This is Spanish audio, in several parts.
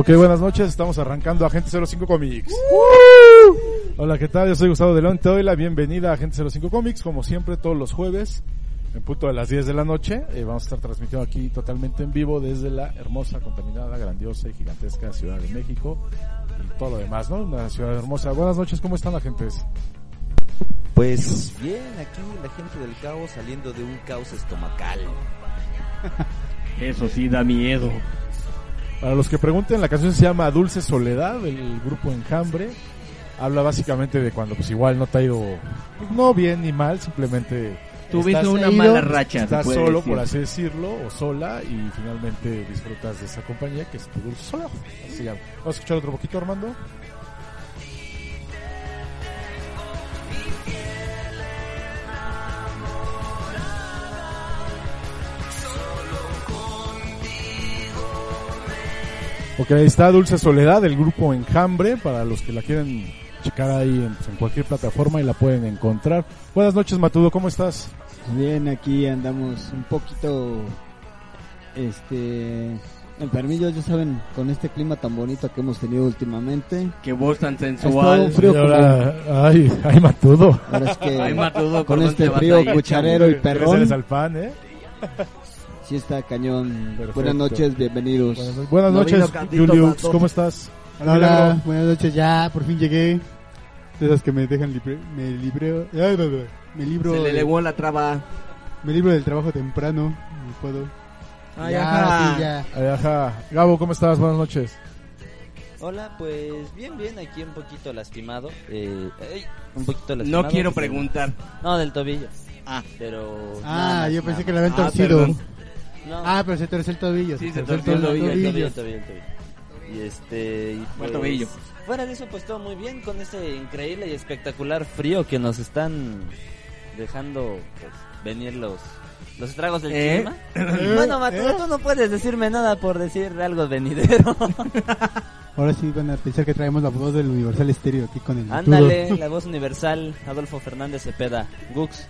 Ok, buenas noches, estamos arrancando Agente 05 Comics. Hola, ¿qué tal? Yo soy Gustavo Delón, te doy la bienvenida a Agente 05 Comics, como siempre, todos los jueves, en punto de las 10 de la noche. Eh, vamos a estar transmitiendo aquí totalmente en vivo desde la hermosa, contaminada, grandiosa y gigantesca Ciudad de México y todo lo demás, ¿no? Una ciudad hermosa. Buenas noches, ¿cómo están, agentes? Pues bien, aquí la gente del caos saliendo de un caos estomacal. Eso sí da miedo. Para los que pregunten, la canción se llama Dulce Soledad, del grupo Enjambre. Habla básicamente de cuando pues igual no te ha ido, pues, no bien ni mal, simplemente Tuviste una ido, mala racha. Estás solo, decir. por así decirlo, o sola, y finalmente disfrutas de esa compañía que es tu dulce soledad. Así. Vamos a escuchar otro poquito, Armando. Ok, ahí está Dulce Soledad del grupo Enjambre, para los que la quieren checar ahí en, en cualquier plataforma y la pueden encontrar. Buenas noches, Matudo, ¿cómo estás? Bien, aquí andamos un poquito, este, enfermillos, ya saben, con este clima tan bonito que hemos tenido últimamente. Qué voz tan sensual. frío ay, ay, Matudo. Ahora es que Ay, Matudo, ¿por con este frío cucharero y perrón, al pan, ¿eh? Sí está cañón. Perfecto. Buenas noches, bienvenidos. Buenas, no- buenas No noches, Julius. ¿cómo estás? Hola, hola, buenas noches, ya, por fin llegué. De esas que me dejan libre, me libreo, ay, ay, ay, me libro, Se le elevó la traba. me libro del trabajo temprano, no puedo. Ay, ya, ajá. sí, ya. Ay, ajá. Gabo, ¿cómo estás? Buenas noches. Hola, pues bien, bien, aquí un poquito lastimado. Eh, un poquito lastimado. No quiero preguntar. No, del tobillo. Ah, pero. Ah, yo pensé que le habían Ah, torcido. perdón. No, Ah, pero se torció el tobillo. Sí, se torció torció el tobillo, el tobillo, el tobillo, el tobillo. Y este. Y pues, tobillo. Fuera de eso, pues todo muy bien con este increíble y espectacular frío que nos están dejando pues, venir los. Los estragos del ¿Eh? clima. bueno, Mateo, ¿Eh? tú no puedes decirme nada por decir algo venidero. Ahora sí van a pensar que traemos la voz del Universal Stereo aquí con el Ándale, la voz universal, Adolfo Fernández Cepeda, Gux.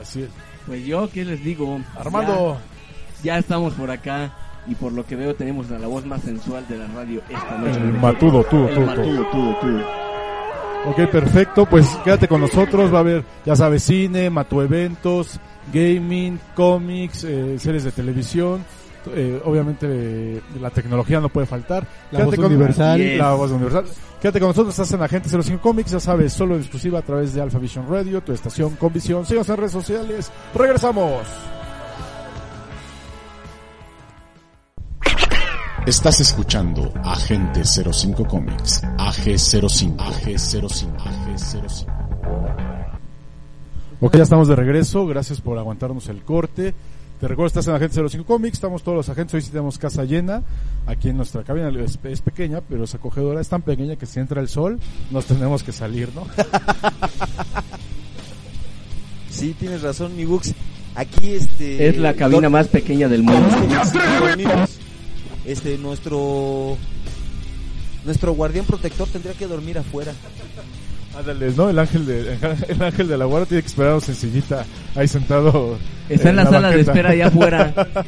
Así es. Pues yo, ¿qué les digo? Armando, Ya, ya estamos por acá. Y por lo que veo, tenemos a la voz más sensual de la radio esta noche. el Matudo, tú, El tú, matudo, tú, tú. Ok, perfecto. Pues quédate con nosotros. Va a haber, ya sabes, cine, Matu eventos, gaming, cómics, eh, series de televisión. Eh, obviamente eh, la tecnología no puede faltar. La voz con- universal. Yes. La voz universal. Quédate con nosotros, estás en Agente 05 Comics, ya sabes, solo en exclusiva a través de Alpha Vision Radio, tu estación con visión. Síganos en redes sociales. Regresamos. Estás escuchando Agente 05 Comics, AG05, AG05, AG05. Ok, ya estamos de regreso. Gracias por aguantarnos el corte. Te recuerdo, estás en Agente 05 Comics. Estamos todos los agentes. Hoy sí tenemos casa llena. Aquí en nuestra cabina es, es pequeña, pero es acogedora. Es tan pequeña que si entra el sol, nos tenemos que salir, ¿no? Sí, tienes razón, mi Gux. Aquí este. Es la cabina más pequeña del mundo. Este, nuestro. Nuestro guardián protector tendría que dormir afuera. Ándale, ¿no? El ángel de, el ángel de la guarda tiene que esperarnos en sillita, ahí sentado. Está en la, sala de espera allá afuera.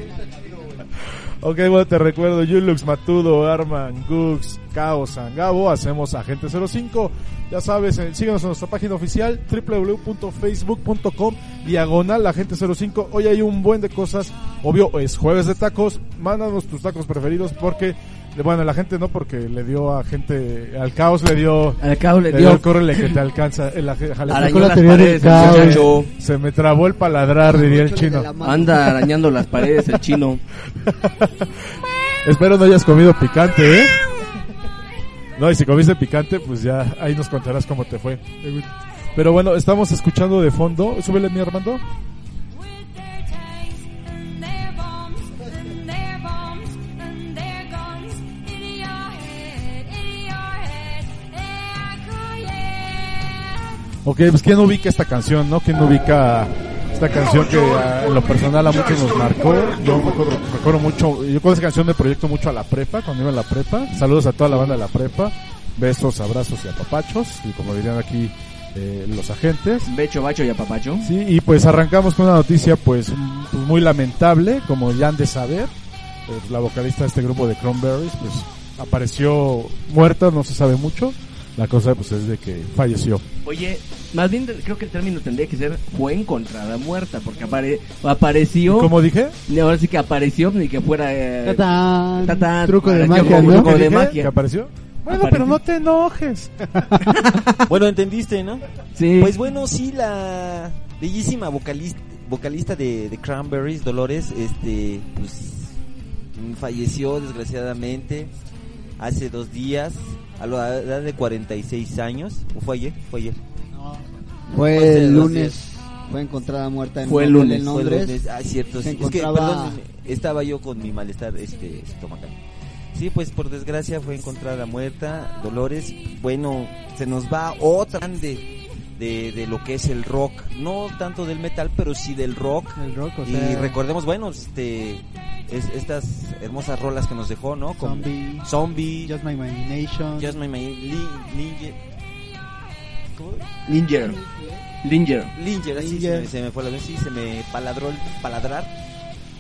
Ok, bueno, te recuerdo, Yulux, Matudo, Arman, Gux, Caos, Sangabo, hacemos Agente 05. Ya sabes, eh, síguenos en nuestra página oficial, www.facebook.com, diagonal Agente 05. Hoy hay un buen de cosas, obvio, es jueves de tacos, mándanos tus tacos preferidos porque Bueno, la gente no, porque le dio a gente. Al caos le dio. Al caos le le dio. dio el córrele que te alcanza. El, jale- Arañó la paredes el caos. muchacho. se me trabó el paladrar, diría el chino. la. Anda arañando las paredes el chino. Espero no hayas comido picante, ¿eh? No, y si comiste picante, pues ya ahí nos contarás cómo te fue. Pero bueno, estamos escuchando de fondo. Súbele, mi Armando. Ok, pues ¿quién ubica esta canción, no? ¿Quién ubica esta canción que ah, en lo personal a muchos nos marcó? Yo me acuerdo, me acuerdo mucho, yo con esa canción me proyecto mucho a la prepa, cuando iba a la prepa. Saludos a toda la banda de la prepa. Besos, abrazos y apapachos, y como dirían aquí eh, los agentes. Becho, bacho y apapacho. Sí, y pues arrancamos con una noticia pues, pues, muy lamentable, como ya han de saber. Eh, la vocalista de este grupo de Cranberries pues apareció muerta, no se sabe mucho. La cosa pues es de que falleció. Oye, más bien creo que el término tendría que ser fue encontrada muerta, porque apare apareció. ¿Cómo dije? Y Ahora sí que apareció, ni que fuera. eh, Tatán. tatán, Truco de magia, truco ¿Qué de magia. ¿Que apareció? Bueno, pero no te enojes. Bueno, entendiste, ¿no? Sí. Pues bueno, sí, la bellísima vocalista, vocalista de, de Cranberries, Dolores, este, pues falleció desgraciadamente hace dos días a la edad de 46 años. ¿O fue ayer? Fue ayer. Fue el lunes. Fue encontrada muerta en Fue el lunes, en Fue el Londres. lunes. Ah, cierto. Es que, perdón, estaba yo con mi malestar este, estomacal. Sí, pues por desgracia fue encontrada muerta. Dolores, bueno, se nos va otra grande de, de lo que es el rock. No tanto del metal, pero sí del rock. El rock, o y recordemos, bueno, este, es- estas hermosas rolas que nos dejó, ¿no? Como Zombie, Zombie, Just My Imagination. Just My ¿cómo? Linger. Linger. Linger, así Linger. Se, me, se me fue la vez, sí, se me paladró el paladrar.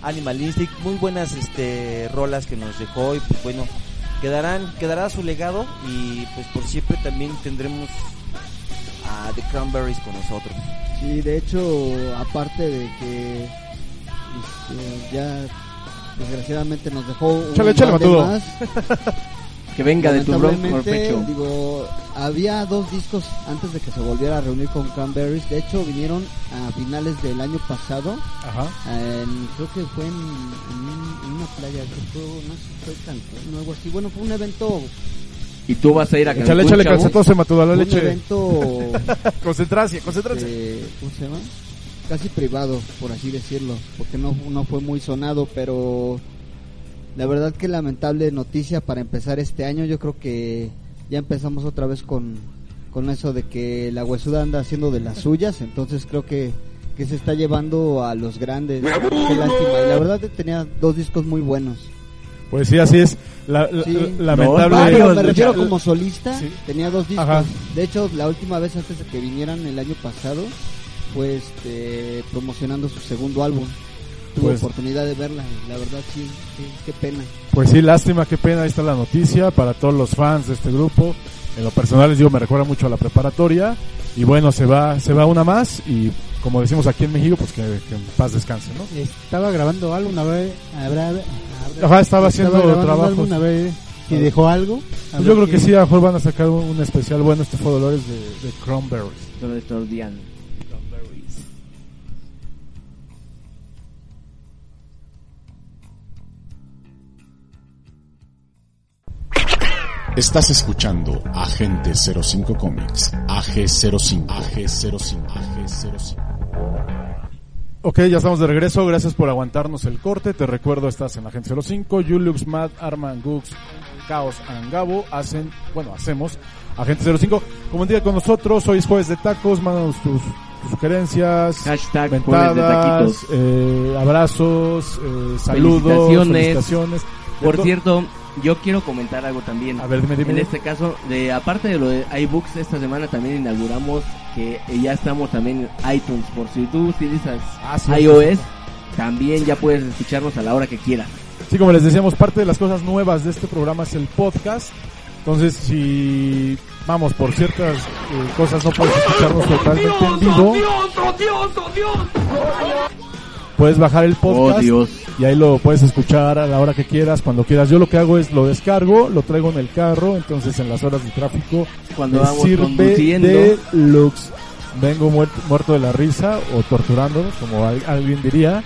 Animal Instinct, muy buenas este rolas que nos dejó y pues bueno, quedarán, quedará su legado y pues por siempre también tendremos a The Cranberries con nosotros. Sí, de hecho, aparte de que este, ya desgraciadamente nos dejó un de Matudo. más. Que venga de tu bronco pecho. digo, había dos discos antes de que se volviera a reunir con Cranberries. De hecho, vinieron a finales del año pasado. Ajá. en- creo que fue en, en un- en una playa, que fue, no sé, fue Cancún o algo así. Bueno, fue un evento, Y tú vas a ir a Échale, Cancún, échale chavo? calcetose, Matudo, la un leche. evento Concentración, concentración. eh, ¿cómo se llama? Casi privado, por así decirlo, porque no, no fue muy sonado, pero la verdad que lamentable noticia para empezar este año. Yo creo que ya empezamos otra vez con, con eso de que la huesuda anda haciendo de las suyas, entonces creo que, que se está llevando a los grandes. Qué lástima. Y la verdad que tenía dos discos muy buenos. Pues sí, así es. La, la- Sí. lamentable. No, Ah, pero me Varios, refiero como solista, Sí. tenía dos discos. Ajá. De hecho, la última vez antes de que vinieran el año pasado, fue este, promocionando su segundo álbum. Tuve Pues- oportunidad de verla y la verdad sí, sí, qué pena. Pues sí, lástima, qué pena, ahí está la noticia para todos los fans de este grupo. En lo personal les digo, me recuerda mucho a la preparatoria. Y bueno, se va, se va una más y como decimos aquí en México, pues que, que en paz descanse, ¿no? Estaba grabando algo una vez. Habrá, habrá- Ajá, estaba haciendo algo una vez. Si dejó algo. Pues yo creo qué- que sí, a lo mejor van a sacar un, un especial bueno, este fue Dolores de, de Cranberries. Todo esto Estás escuchando Agente 05 Comics, AG05, AG05, AG05. Ok, ya estamos de regreso, gracias por aguantarnos el corte. Te recuerdo, estás en Agente 05, Julius, Matt, Arman, Gux, Chaos, Angabo, hacen, bueno, hacemos Agente 05. Como día con nosotros, hoy es jueves de tacos, mándanos tus, tus sugerencias, Hashtag de eh, abrazos, eh, saludos, Felicitaciones. felicitaciones. Por cierto, yo quiero comentar algo también. A ver, dime, dime. En este caso, de aparte de lo de iBooks, esta semana también inauguramos que eh, ya estamos también en iTunes. Por si tú utilizas Ah, sí, iOS, también ya puedes escucharnos a la hora que quieras. Sí, como les decíamos, parte de las cosas nuevas de este programa es el podcast. Entonces, si vamos por ciertas eh, cosas no puedes escucharnos totalmente en vivo. Puedes bajar el podcast Oh, Dios. y ahí lo puedes escuchar a la hora que quieras, cuando quieras. Yo lo que hago es lo descargo, lo traigo en el carro, entonces en las horas de tráfico Cuando me sirve de lux. Vengo muerto, muerto de la risa o torturando, como al- alguien diría.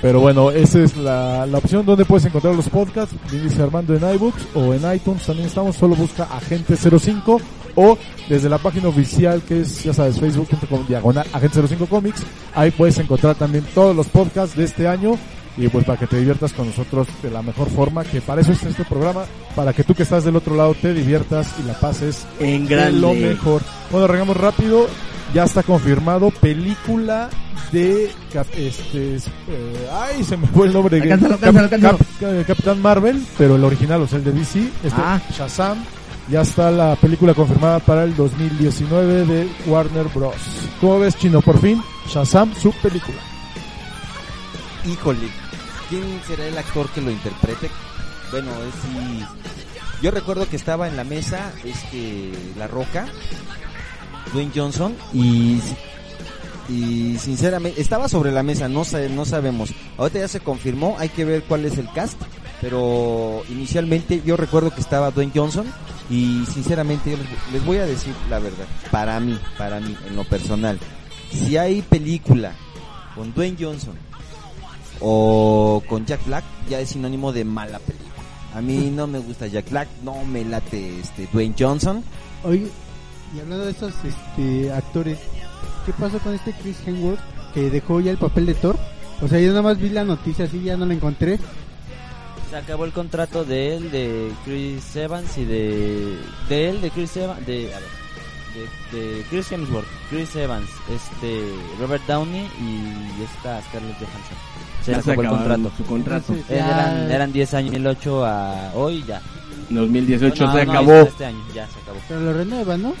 Pero bueno, esa es la, la opción donde puedes encontrar los podcasts. Dice Armando en iBooks o en iTunes también estamos. Solo busca Agente 05 o desde la página oficial que es, ya sabes, facebook.com diagonal Agente 05 Comics. Ahí puedes encontrar también todos los podcasts de este año y pues para que te diviertas con nosotros de la mejor forma, que para eso es este programa, para que tú que estás del otro lado te diviertas y la pases En de grande. lo mejor. Bueno, arrancamos rápido. Ya está confirmado película de este es- eh, ay se me fue el nombre Cap- alcánzalo, Cap- Cap- Capitán Marvel pero el original o sea el de DC este Ah. Shazam ya está la película confirmada para el 2019 de Warner Bros. ¿Cómo ves chino? Por fin Shazam su película. Híjole, ¿quién será el actor que lo interprete? Bueno, es. Yo recuerdo que estaba en la mesa este La Roca, Dwayne Johnson y y sinceramente estaba sobre la mesa, no sa- no sabemos. Ahorita ya se confirmó, hay que ver cuál es el cast, pero inicialmente yo recuerdo que estaba Dwayne Johnson y sinceramente yo les, les voy a decir la verdad, para mí, para mí en lo personal, si hay película con Dwayne Johnson o con Jack Black ya es sinónimo de mala película. A mí no me gusta Jack Black, no me late este Dwayne Johnson. Oye, y hablando de estos este, actores, ¿qué pasó con este Chris Hemsworth que dejó ya el papel de Thor? O sea, yo nada más vi la noticia así, ya no la encontré. Se acabó el contrato de él, de Chris Evans y de... De él, de Chris Evans, de... A ver, de, de Chris Hemsworth, Chris Evans, este... Robert Downey y esta Scarlett Johansson. Se Ya le acabó el contrato. Su contrato. Ya- Eran, eran 10 años, 2008 a hoy ya. 2018 No, se no, acabó. Este año ya se acabó. Pero lo renuevan, ¿no?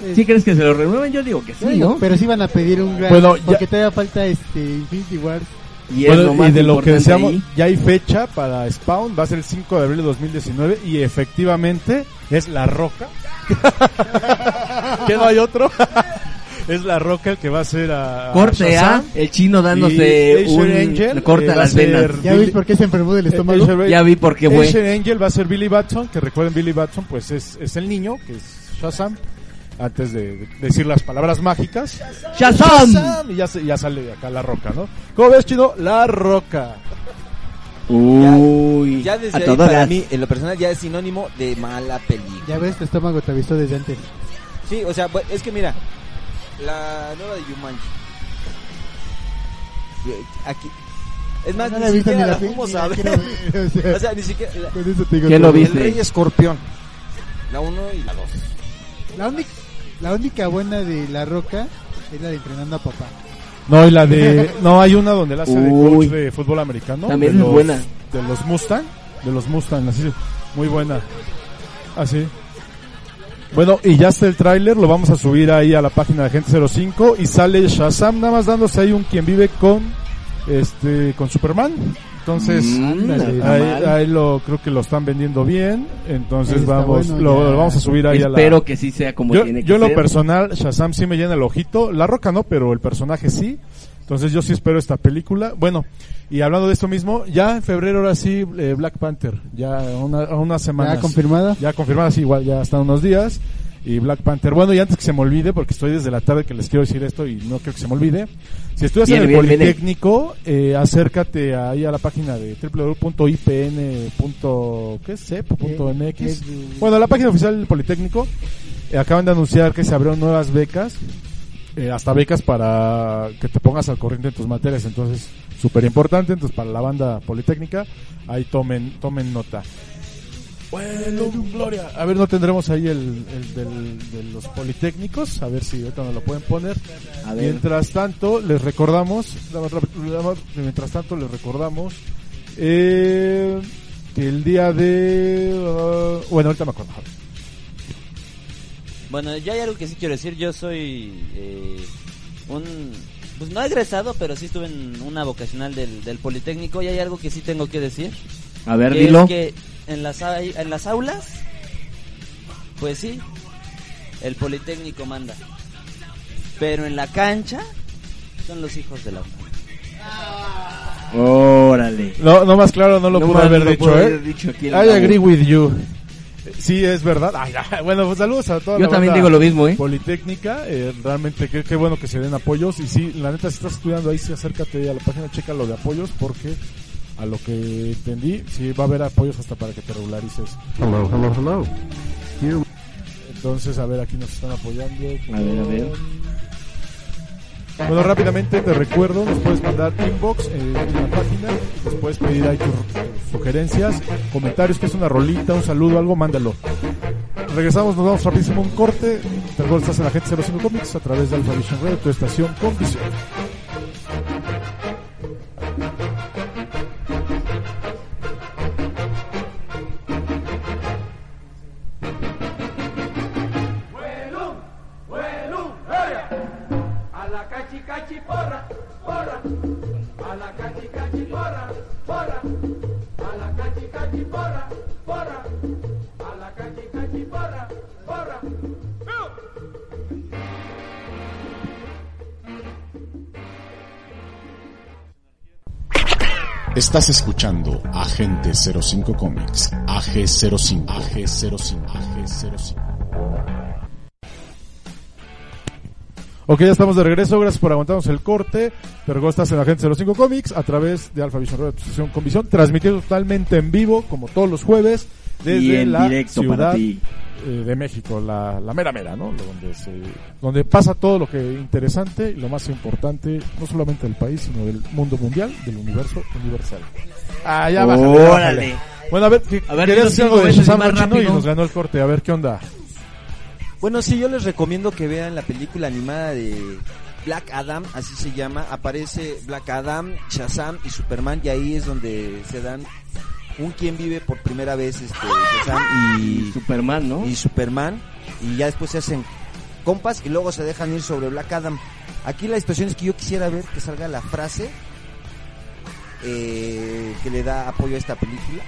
Es- ¿Sí crees que se lo renueven? Yo digo que sí, ¿no? Pero sí van a pedir un gran... Bueno, ya- porque todavía falta este Infinity Wars. Y, es Bueno, lo más y de lo que deseamos, ahí. ya hay fecha para Spawn, va a ser el 5 de abril de 2019 y efectivamente es La Roca. que no hay otro. es La Roca el que va a ser a Corte A, Shazam. el chino dándose un... Angel, le corta eh, va a las ser- venas. ¿Ya Billy- ves por qué se enfermó del estómago? Asher- Ya vi por qué fue. Angel va a ser Billy Batson, que recuerden Billy Batson, pues es, es el niño, que es Shazam, antes de, de decir las palabras mágicas. ¡Shazam! Shazam, Y ya, se- ya sale de acá La Roca, ¿no? ¿Cómo ves, chino? La Roca. Uy, Ya desde a ahí todas para las- mí, en lo personal, ya es sinónimo de mala película. Ya ves, tu estómago te avisó desde antes. Sí, o sea, es que mira, la nueva de Jumanji. Aquí. Es más, No ni la siquiera ni la la fuimos a ver. o sea, O sea, ni siquiera. la- con eso te digo ¿Qué lo El viste? Rey Escorpión. La 1 y la 2. La única, la única buena de La Roca es la de Entrenando a Papá. No, y la de. No, hay una donde la hace de Uy. coach de fútbol americano. También de es los- buena. De los Mustang. De los Mustang, así. Muy buena. Así. Bueno, y ya está el tráiler, lo vamos a subir ahí a la página de Gente 05 y sale Shazam nada más dándose ahí un quien vive con este con Superman. Entonces, Mm, ahí, ahí lo creo que lo están vendiendo bien, entonces vamos bueno, lo, vamos a subir ahí a la Espero que sí sea como yo, tiene que yo lo personal, Shazam sí me llena el ojito. La Roca no, pero el personaje sí. Entonces yo sí espero esta película. Bueno, y hablando de esto mismo, ya en febrero ahora sí eh, Black Panther. Ya una, a unas semanas. ¿Ya confirmada? Ya confirmada, sí, igual ya están unos días. Y Black Panther. Bueno, y antes que se me olvide, porque estoy desde la tarde que les quiero decir esto y no quiero que se me olvide. Si estudias en el. Politécnico, eh, acércate ahí a la página de www.ipn.mx. Eh, es- Bueno, la página oficial del Politécnico eh, acaban de anunciar que se abrieron nuevas becas, eh, hasta becas para que te pongas al corriente en tus materias, entonces súper importante, entonces para la banda Politécnica, ahí tomen, tomen nota. Bueno, Gloria, a ver, no tendremos ahí el, el del- de los Politécnicos, a ver si ahorita nos lo pueden poner. A ver. Mientras tanto, les recordamos, mientras tanto les recordamos eh, que el día de... uh, bueno, ahorita me acuerdo. Bueno, yo hay algo que sí quiero decir. Yo soy eh, un. Pues no egresado, pero sí estuve en una vocacional del, del Politécnico. Y hay algo que sí tengo que decir. A ver, que dilo. es que en las, a- en las aulas, pues sí, el Politécnico manda. Pero en la cancha, son los hijos de la UNAM. Órale. No, no más claro no lo No pudo más haber no lo dicho, pudo ¿eh? haber dicho aquí I agree with you. Sí, es verdad. Ay. Bueno, pues saludos a toda Yo la también banda digo lo mismo, ¿eh? Politécnica. Eh, realmente, qué, qué bueno que se den apoyos. Y sí, la neta, si estás estudiando ahí, sí, acércate a la página, checa lo de apoyos, porque a lo que entendí, sí va a haber apoyos hasta para que te regularices. Hello, hello, hello. Entonces, a ver, aquí nos están apoyando. A ver, a ver. Bueno, rápidamente te recuerdo, nos puedes mandar inbox eh, en la página, nos puedes pedir ahí tus sugerencias, comentarios, que es una rolita, un saludo, algo, mándalo. Regresamos, nos vamos rapidísimo a un corte. Te recuerdo, estás en la gente 05 Comics a través de Alpha Vision Radio, tu estación con visión. La cachi cachi porra. A la cachi cachi porra, porra. Estás escuchando Agente 05 Comics, AG05, AG05, AG05. Ok, ya estamos de regreso, gracias por aguantarnos el corte. Te recuerdo, estás en la gente 05 Comics a través de Alpha Vision Radio, tu estación con visión, transmitiendo totalmente en vivo, como todos los jueves, desde la ciudad para ti. eh, de México, la, la mera mera, ¿no? Donde, se, donde pasa todo lo que interesante y lo más importante, no solamente del país, sino del mundo mundial, del universo universal. Ah, ya bájale, Órale. bájale. Bueno, a ver, que, A ver, querías decir algo de Shazam Chino y nos ganó el corte, a ver qué onda. Bueno, sí, yo les recomiendo que vean la película animada de Black Adam, así se llama. Aparece Black Adam, Shazam y Superman y ahí es donde se dan un quien vive por primera vez este Shazam y Superman, ¿no? y Superman y ya después se hacen compas y luego se dejan ir sobre Black Adam. Aquí la situación es que yo quisiera ver que salga la frase eh, que le da apoyo a esta película,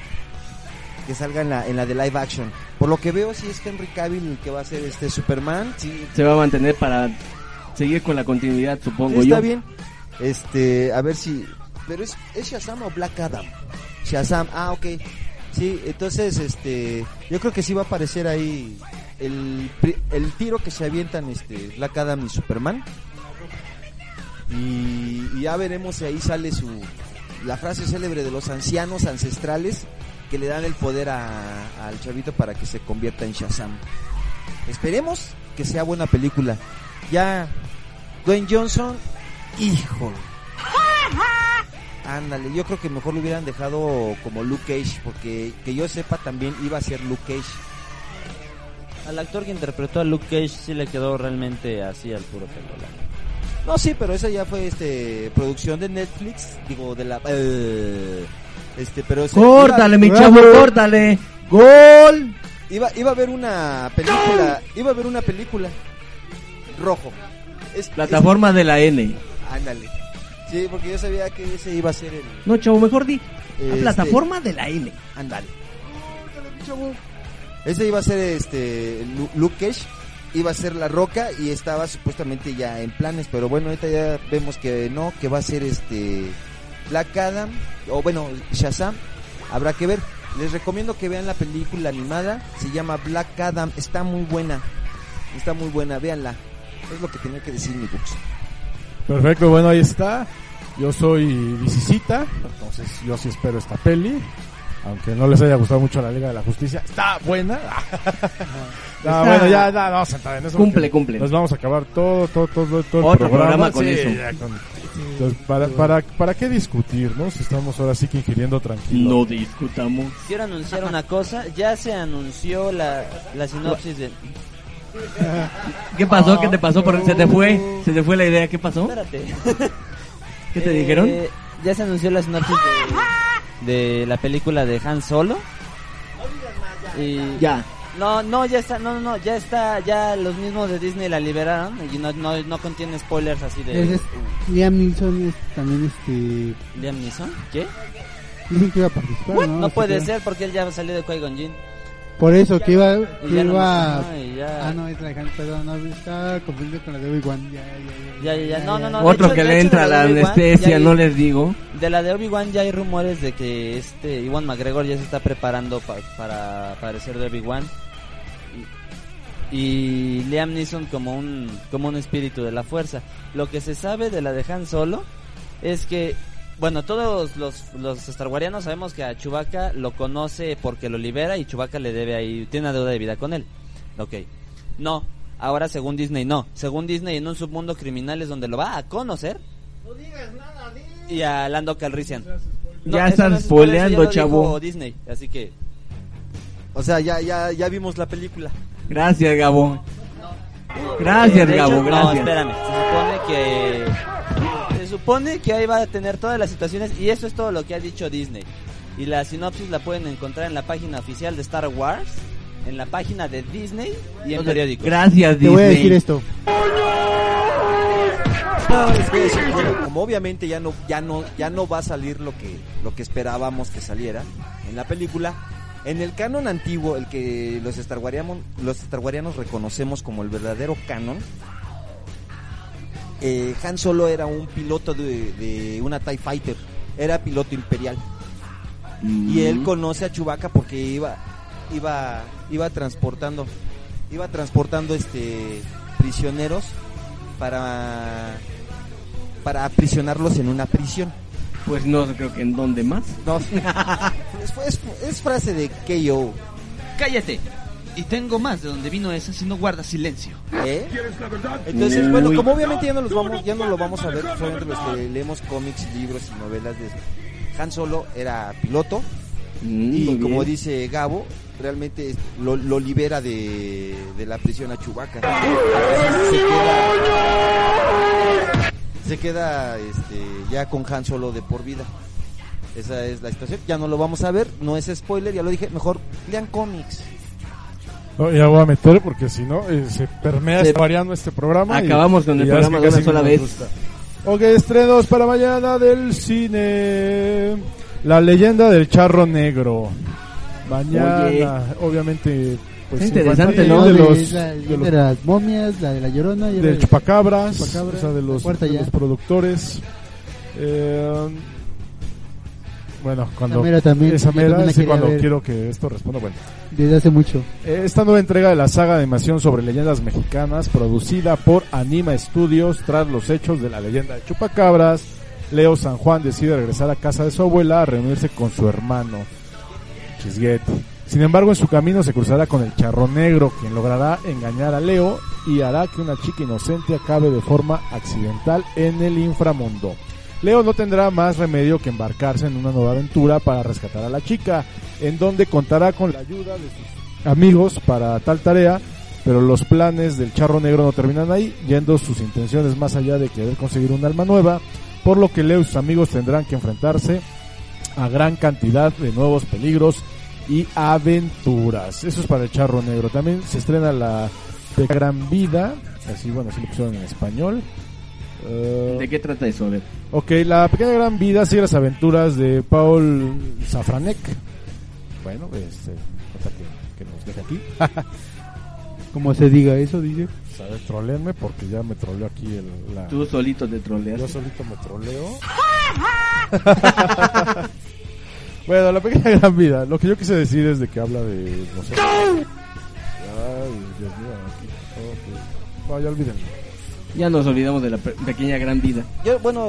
que salga en la, en la de live action. Por lo que veo, si es Henry Cavill el que va a ser este Superman, sí, Se va a mantener para seguir con la continuidad, supongo está yo. bien. Este, a ver si, pero es, es Shazam o Black Adam. Shazam, ah, ok. Sí, entonces, este, yo creo que sí va a aparecer ahí el, el tiro que se avientan este Black Adam y Superman. Y, y ya veremos si ahí sale su la frase célebre de los ancianos ancestrales que le dan el poder a- al chavito para que se convierta en Shazam. Esperemos que sea buena película. Ya Dwayne Johnson, hijo. Ándale, yo creo que mejor lo hubieran dejado como Luke Cage, porque que yo sepa también iba a ser Luke Cage. Al actor que interpretó a Luke Cage sí le quedó realmente así al puro pelo. No, sí, pero esa ya fue este producción de Netflix, digo de la eh, este, pero se- Córtale, mi chavo, córtale. Gol. iba iba a ver una película, iba a ver una película rojo. Es, Plataforma de la N. es- ándale. Sí, porque yo sabía que ese iba a ser el No, chavo, mejor di. La Este- plataforma de la N. Ándale. Ese iba a ser este Lu- Luke Cage, iba a ser La Roca y estaba supuestamente ya en planes, pero bueno, ahorita ya vemos que no, que va a ser este Black Adam o bueno, Shazam. Habrá que ver. Les recomiendo que vean la película animada, se llama Black Adam, está muy buena. Está muy buena, véanla. Es lo que tenía que decir mi Bux. Perfecto, bueno, ahí está. Yo soy Visicita, entonces yo sí espero esta peli. Aunque no les haya gustado mucho la Liga de la Justicia, está buena. no, Está- bueno, ya, no, vamos a entrar en eso. Cumple, cumple. Nos vamos a acabar todo, todo, todo, todo el Otro programa, programa con Sí, eso. ya con- entonces, para, para, ¿Para qué discutir, no? Si estamos ahora sí que ingiriendo tranquilo. No discutamos. Quiero anunciar una cosa, ya se anunció la, la sinopsis de... ¿Qué pasó? ¿Qué te pasó? Se te fue, se te fue la idea. ¿Qué pasó? Espérate. ¿Qué te Eh, dijeron? Ya se anunció la sinopsis de, de la película de Han Solo. Y Ya. No, no, ya está, no, no, no, ya está, ya los mismos de Disney la liberaron y no, no, no contiene spoilers así de Es, es- Liam Neeson es también este Liam Neeson. ¿Qué? dicen que iba a participar, What? ¿no? No Así puede que- ser porque él ya salió de Qui-Gon Jinn. Por eso que iba que no iba más, y ya. Ah, no, es la de Han, perdón, no, está confundido con la de Obi-Wan. Ya, ya, ya. Ya, ya, ya. No, no, no. Otro hecho- que le entra la anestesia, ya- no les digo. De la de Obi-Wan ya hay rumores de que este Iwan McGregor ya se está preparando pa- para aparecer de Obi-Wan. Y, Liam Neeson como un, como un espíritu de la fuerza. Lo que se sabe de la de Han Solo es que, bueno, todos los, los Star Warianos sabemos que a Chewbacca lo conoce porque lo libera y Chewbacca le debe ahí, tiene una deuda de vida con él. Ok. No, ahora según Disney no. Según Disney en un submundo criminal es donde lo va a conocer. Y a Lando Calrissian. Ya eso estás no es spoiler, eso spoileando, ya lo chavo. Disney, así que O sea, ya, ya, ya vimos la película. Gracias, Gabo. Gracias, hecho, Gabo, No, gracias. espérame. Se supone que. Se supone que ahí va a tener todas las situaciones. Y eso es todo lo que ha dicho Disney. Y la sinopsis la pueden encontrar en la página oficial de Star Wars. En la página de Disney y en periódicos. Gracias, Te voy a Disney. decir esto. No, es que es- bueno, como obviamente ya no, ya no, ya no va a salir lo que, lo que esperábamos que saliera en la película. En el canon antiguo, el que los los reconocemos como el verdadero canon, eh, Han Solo era un piloto de, de una TIE Fighter, era piloto imperial. Y él conoce a Chewbacca porque iba, iba, iba transportando, iba transportando este prisioneros para, para aprisionarlos en una prisión. Pues no creo que en dónde más. No, es, es- es frase de KO. Cállate. Y tengo más de donde vino esa si no guardas silencio. ¿eh? Entonces, bueno, como obviamente ya no los vamos, ya no lo vamos a ver, solamente los que leemos cómics, libros y novelas de Han Solo era piloto Mm, y como bien. dice Gabo, realmente lo, lo libera de, de la prisión a Chewbacca. Se queda, este, ya con Han Solo de por vida. Esa es la situación. Ya no lo vamos a ver, no es spoiler, ya lo dije. Mejor lean cómics. No, ya voy a meter porque si no eh, se permea Se- está variando este programa. y- Acabamos con el programa de una sola vez. gusta. Ok, estrenos para mañana del cine. La leyenda del charro negro. Mañana, Oye. obviamente, pues interesante, ¿no? De los, la, de de los- las momias, la de la llorona y del chupacabras, Chupacabra, o sea, de los, de los productores. Eh, bueno, cuando Esa mera también, esa mera, sí, cuando ver. quiero que esto responda, bueno. desde hace mucho. Eh, Esta nueva entrega de la saga de animación sobre leyendas mexicanas, producida por Anima Studios, tras los hechos de la leyenda de Chupacabras, Leo San Juan decide regresar a casa de su abuela a reunirse con su hermano, Chisguete. Sin embargo, en su camino se cruzará con el Charro Negro, quien logrará engañar a Leo y hará que una chica inocente acabe de forma accidental en el inframundo. Leo no tendrá más remedio que embarcarse en una nueva aventura para rescatar a la chica, en donde contará con la ayuda de sus amigos para tal tarea, pero los planes del Charro Negro no terminan ahí, yendo sus intenciones más allá de querer conseguir un alma nueva, por lo que Leo y sus amigos tendrán que enfrentarse a gran cantidad de nuevos peligros y aventuras. Eso es para el Charro Negro. También se estrena la de Gran Vida, así bueno, así lo pusieron en español. Eh, ¿De qué trata eso? A ver. Ok, la pequeña gran vida sigue las aventuras de Paul Safranek. Bueno, este, otra que, que nos deja aquí. Como se diga eso, dice. Sabe trolearme porque ya me troleó aquí el, la... Tú solito te troleas. Yo solito me troleo. bueno, la pequeña gran vida. Lo que yo quise decir es de que habla de... No sé. Ay, Dios mío. Aquí, ok. No, ya olvídenlo. Ya nos olvidamos de la pe- pequeña gran vida. Yo, bueno,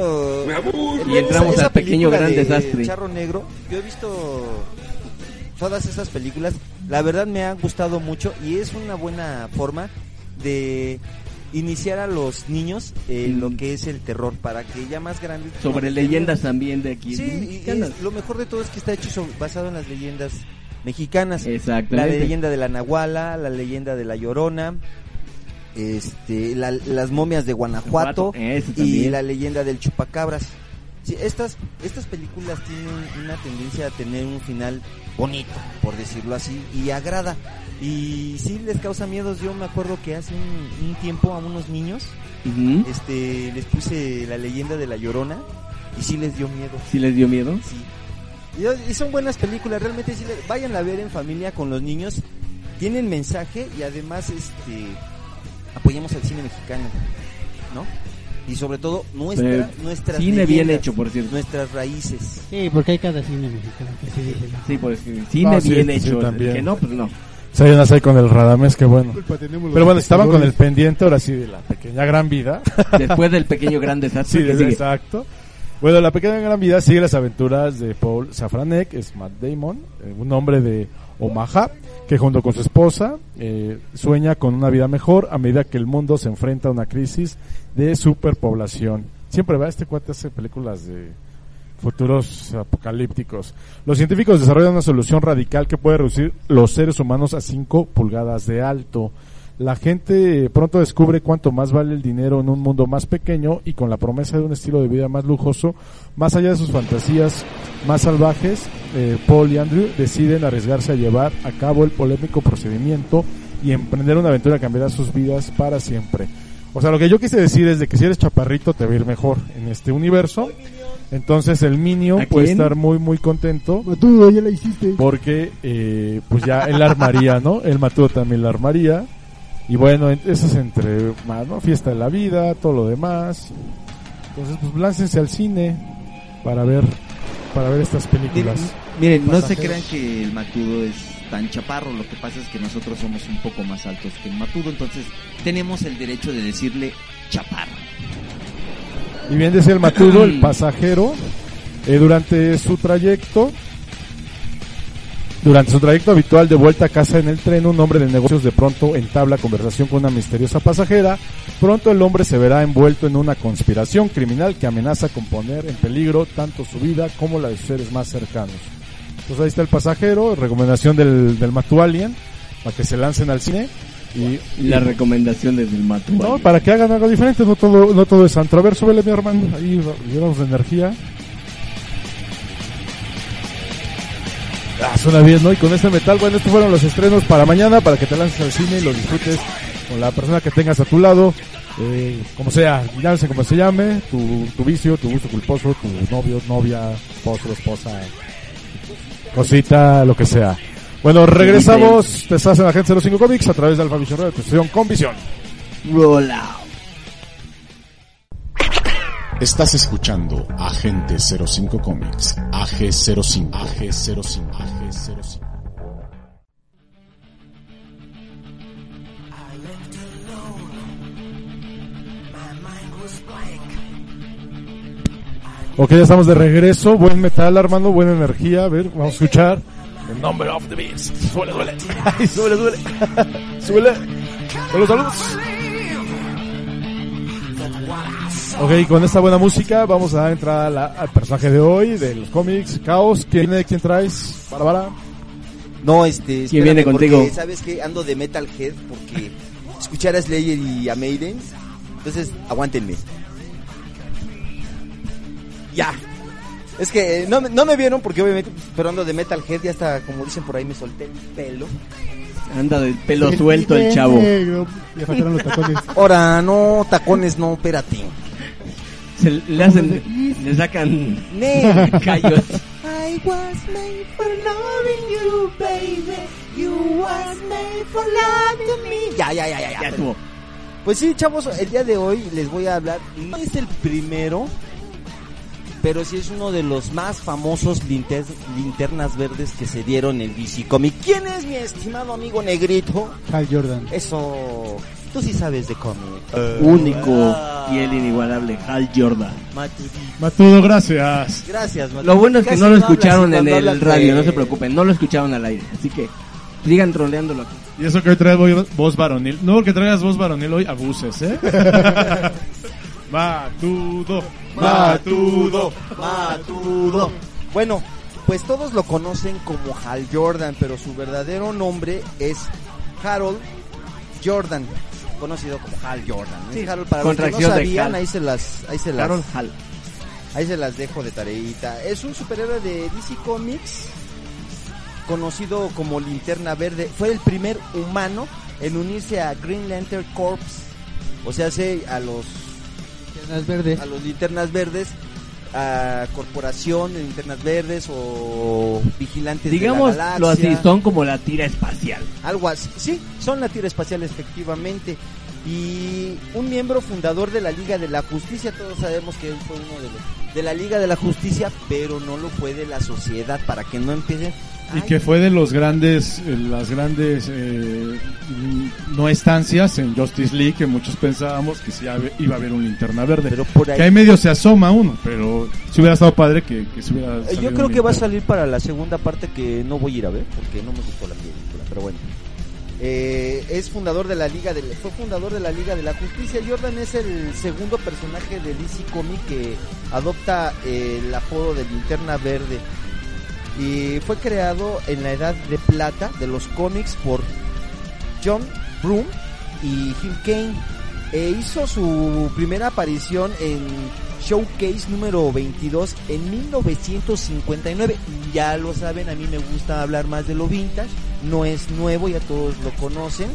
Y entramos al pequeño gran de desastre. Charro Negro. Yo he visto todas esas películas. La verdad me han gustado mucho y es una buena forma de iniciar a los niños en lo que es el terror para que ya más grandes Sobre leyendas también de aquí. Sí, y- lo mejor de todo es que está hecho sobre- basado en las leyendas mexicanas. La leyenda de la Nahuala, la leyenda de la Llorona, este, la- las momias de Guanajuato y la leyenda del chupacabras. Sí, estas, estas películas tienen una tendencia a tener un final bonito, por decirlo así, y agrada. Y sí les causa miedos. Yo me acuerdo que hace un, un tiempo a unos niños este, les puse la leyenda de la Llorona y sí les dio miedo. ¿Sí les dio miedo? Sí. Y, y son buenas películas, realmente sí, le- vayan a ver en familia con los niños. Tienen mensaje y además este apoyamos al cine mexicano, ¿no? y sobre todo nuestra, Eh, nuestras cine bien hecho, por cierto. nuestras raíces. Sí, porque hay cada cine mexicano que sí dice. Sí, pues cine Ah, sí, bien sí, hecho. también. que no, pues no. Hay unas ahí con el Radamés, que bueno. Pero bueno, estaban con el pendiente ahora sí de la pequeña gran vida. Después del pequeño gran desastre Sí, que sigue. exacto. Bueno, la pequeña gran vida sigue las aventuras de Paul Safranek, es Matt Damon, eh, un hombre de Omaha, que junto con su esposa eh, sueña con una vida mejor a medida que el mundo se enfrenta a una crisis de superpoblación. Siempre va, este cuate hace películas de futuros apocalípticos. Los científicos desarrollan una solución radical que puede reducir los seres humanos a 5 pulgadas de alto. La gente pronto descubre cuánto más vale el dinero en un mundo más pequeño y con la promesa de un estilo de vida más lujoso, más allá de sus fantasías más salvajes, eh, Paul y Andrew deciden arriesgarse a llevar a cabo el polémico procedimiento y emprender una aventura que cambiará sus vidas para siempre. O sea, lo que yo quise decir es de que si eres chaparrito te va a ir mejor en este universo. Entonces el Minio ¿A puede quién? estar muy muy contento Matudo, ya la hiciste. porque pues ya él la armaría, ¿no? El Matudo también la armaría. Y bueno, en- eso es entre más, ¿no? Fiesta de la vida, todo lo demás. Entonces, pues láncense al cine para ver para ver estas películas. Miren, no se crean que el matudo es tan chaparro, lo que pasa es que nosotros somos un poco más altos que el matudo, entonces tenemos el derecho de decirle chaparro. Y bien decía el Matudo, el pasajero, eh, durante su trayecto, durante su trayecto habitual de vuelta a casa en el tren, un hombre de negocios de pronto entabla conversación con una misteriosa pasajera. Pronto el hombre se verá envuelto en una conspiración criminal que amenaza con poner en peligro tanto su vida como la de sus seres más cercanos. Entonces ahí está el pasajero, recomendación del, del Matu Alien, para que se lancen al cine. Y, La recomendación desde el no, para que hagan algo diferente, no todo, no todo es antro. A ver, súbele mi hermano, ahí llenamos de energía. Ah, suena bien, ¿no? Y con este metal, bueno, estos fueron los estrenos para mañana, para que te lances al cine y lo disfrutes con la persona que tengas a tu lado. Eh, como sea, llámese como se llame, tu, tu vicio, tu gusto culposo, tu novio, novia, esposo, esposa, cosita, lo que sea. Bueno, regresamos, te estás en la Agente 05 Comics a través de Alfa Vision Radio, tu con visión. Roll out. Estás escuchando Agente 05 Comics, AG05, AG05, AG05. Ok, ya estamos de regreso. Buen metal, Armando, buena energía. A ver, vamos a escuchar. The Number of the Beast. Suele, duele. Suele, duele. Suele. Saludos, saludos. Ok, con esta buena música vamos a dar entrada a la- al personaje de hoy, de los cómics, Caos. ¿Quién, quién traes? Bárbara. No, este, ¿Quién viene espérame, porque, contigo? ¿Sabes que Ando de Metalhead porque escuchar a Slayer y a Maiden. Entonces, aguántenme. Ya. Es que eh, no, me- no me vieron porque obviamente, pero ando de Metalhead, ya hasta, como dicen por ahí, me solté el pelo. Anda del pelo suelto el chavo. Negro. Le faltaron los tacones. Ahora, no, tacones, no, espérate. Se le hacen, le sacan callos. I was made for loving you, baby. You was made for loving me. Ya, ya, ya, ya, ya. Ya estuvo. Pues sí, chavos, el día de hoy les voy a hablar. No es el primero, pero sí es uno de los más famosos linter- linternas verdes que se dieron en DC Comic. ¿Quién es mi estimado amigo negrito? Hal Jordan. Eso, tú sí sabes de cómic. Único y el inigualable Hal Jordan. Matudito. Matudo, gracias. Gracias, Matudito. Lo bueno es que Casi no lo escucharon en el radio, de- no se preocupen, no lo escucharon al aire. Así que sigan troleándolo aquí. Y eso que hoy traes voz- varonil. No porque traigas voz varonil hoy, abuses, ¿eh? Matudo. Matudo, Matudo. Bueno, pues todos lo conocen como Hal Jordan, pero su verdadero nombre es Harold Jordan, conocido como Hal Jordan. Es Harold, para los que no sabían, ahí se las, ahí se las, Harold Hal. ahí se las dejo de tareita. Es un superhéroe de DC Comics, conocido como Linterna Verde. Fue el primer humano en unirse a Green Lantern Corps, o sea, hace a los Piernas verdes. a los linternas verdes, a corporación de linternas verdes o vigilantes Digamos de la lo así, galaxia. son como la tira espacial. Algo así. Sí, son la tira espacial efectivamente. y un miembro fundador de la Liga de la Justicia. Todos sabemos que él fue uno de los de la Liga de la Justicia, pero no lo fue de la sociedad para que no empiecen. Y "Ay, que fue de los grandes, eh, las grandes eh, no estancias en Justice League que muchos pensábamos que sí iba a haber un linterna verde. Pero por ahí- Que ahí medio se asoma uno, pero si hubiera estado padre que, que se hubiera Eh, Yo creo que va a salir para la segunda parte que no voy a ir a ver porque no me gustó la película, pero bueno. Eh, es fundador de la Liga de fue fundador de la Liga de la Justicia. Jordan es el segundo personaje de DC Comics que adopta eh, el apodo de Linterna Verde. Y fue creado en la edad de plata de los cómics por John Broom y Jim Kane. E hizo su primera aparición en Showcase número 22 en 1959. Ya lo saben, a mí me gusta hablar más de lo vintage. No es nuevo, ya todos lo conocen.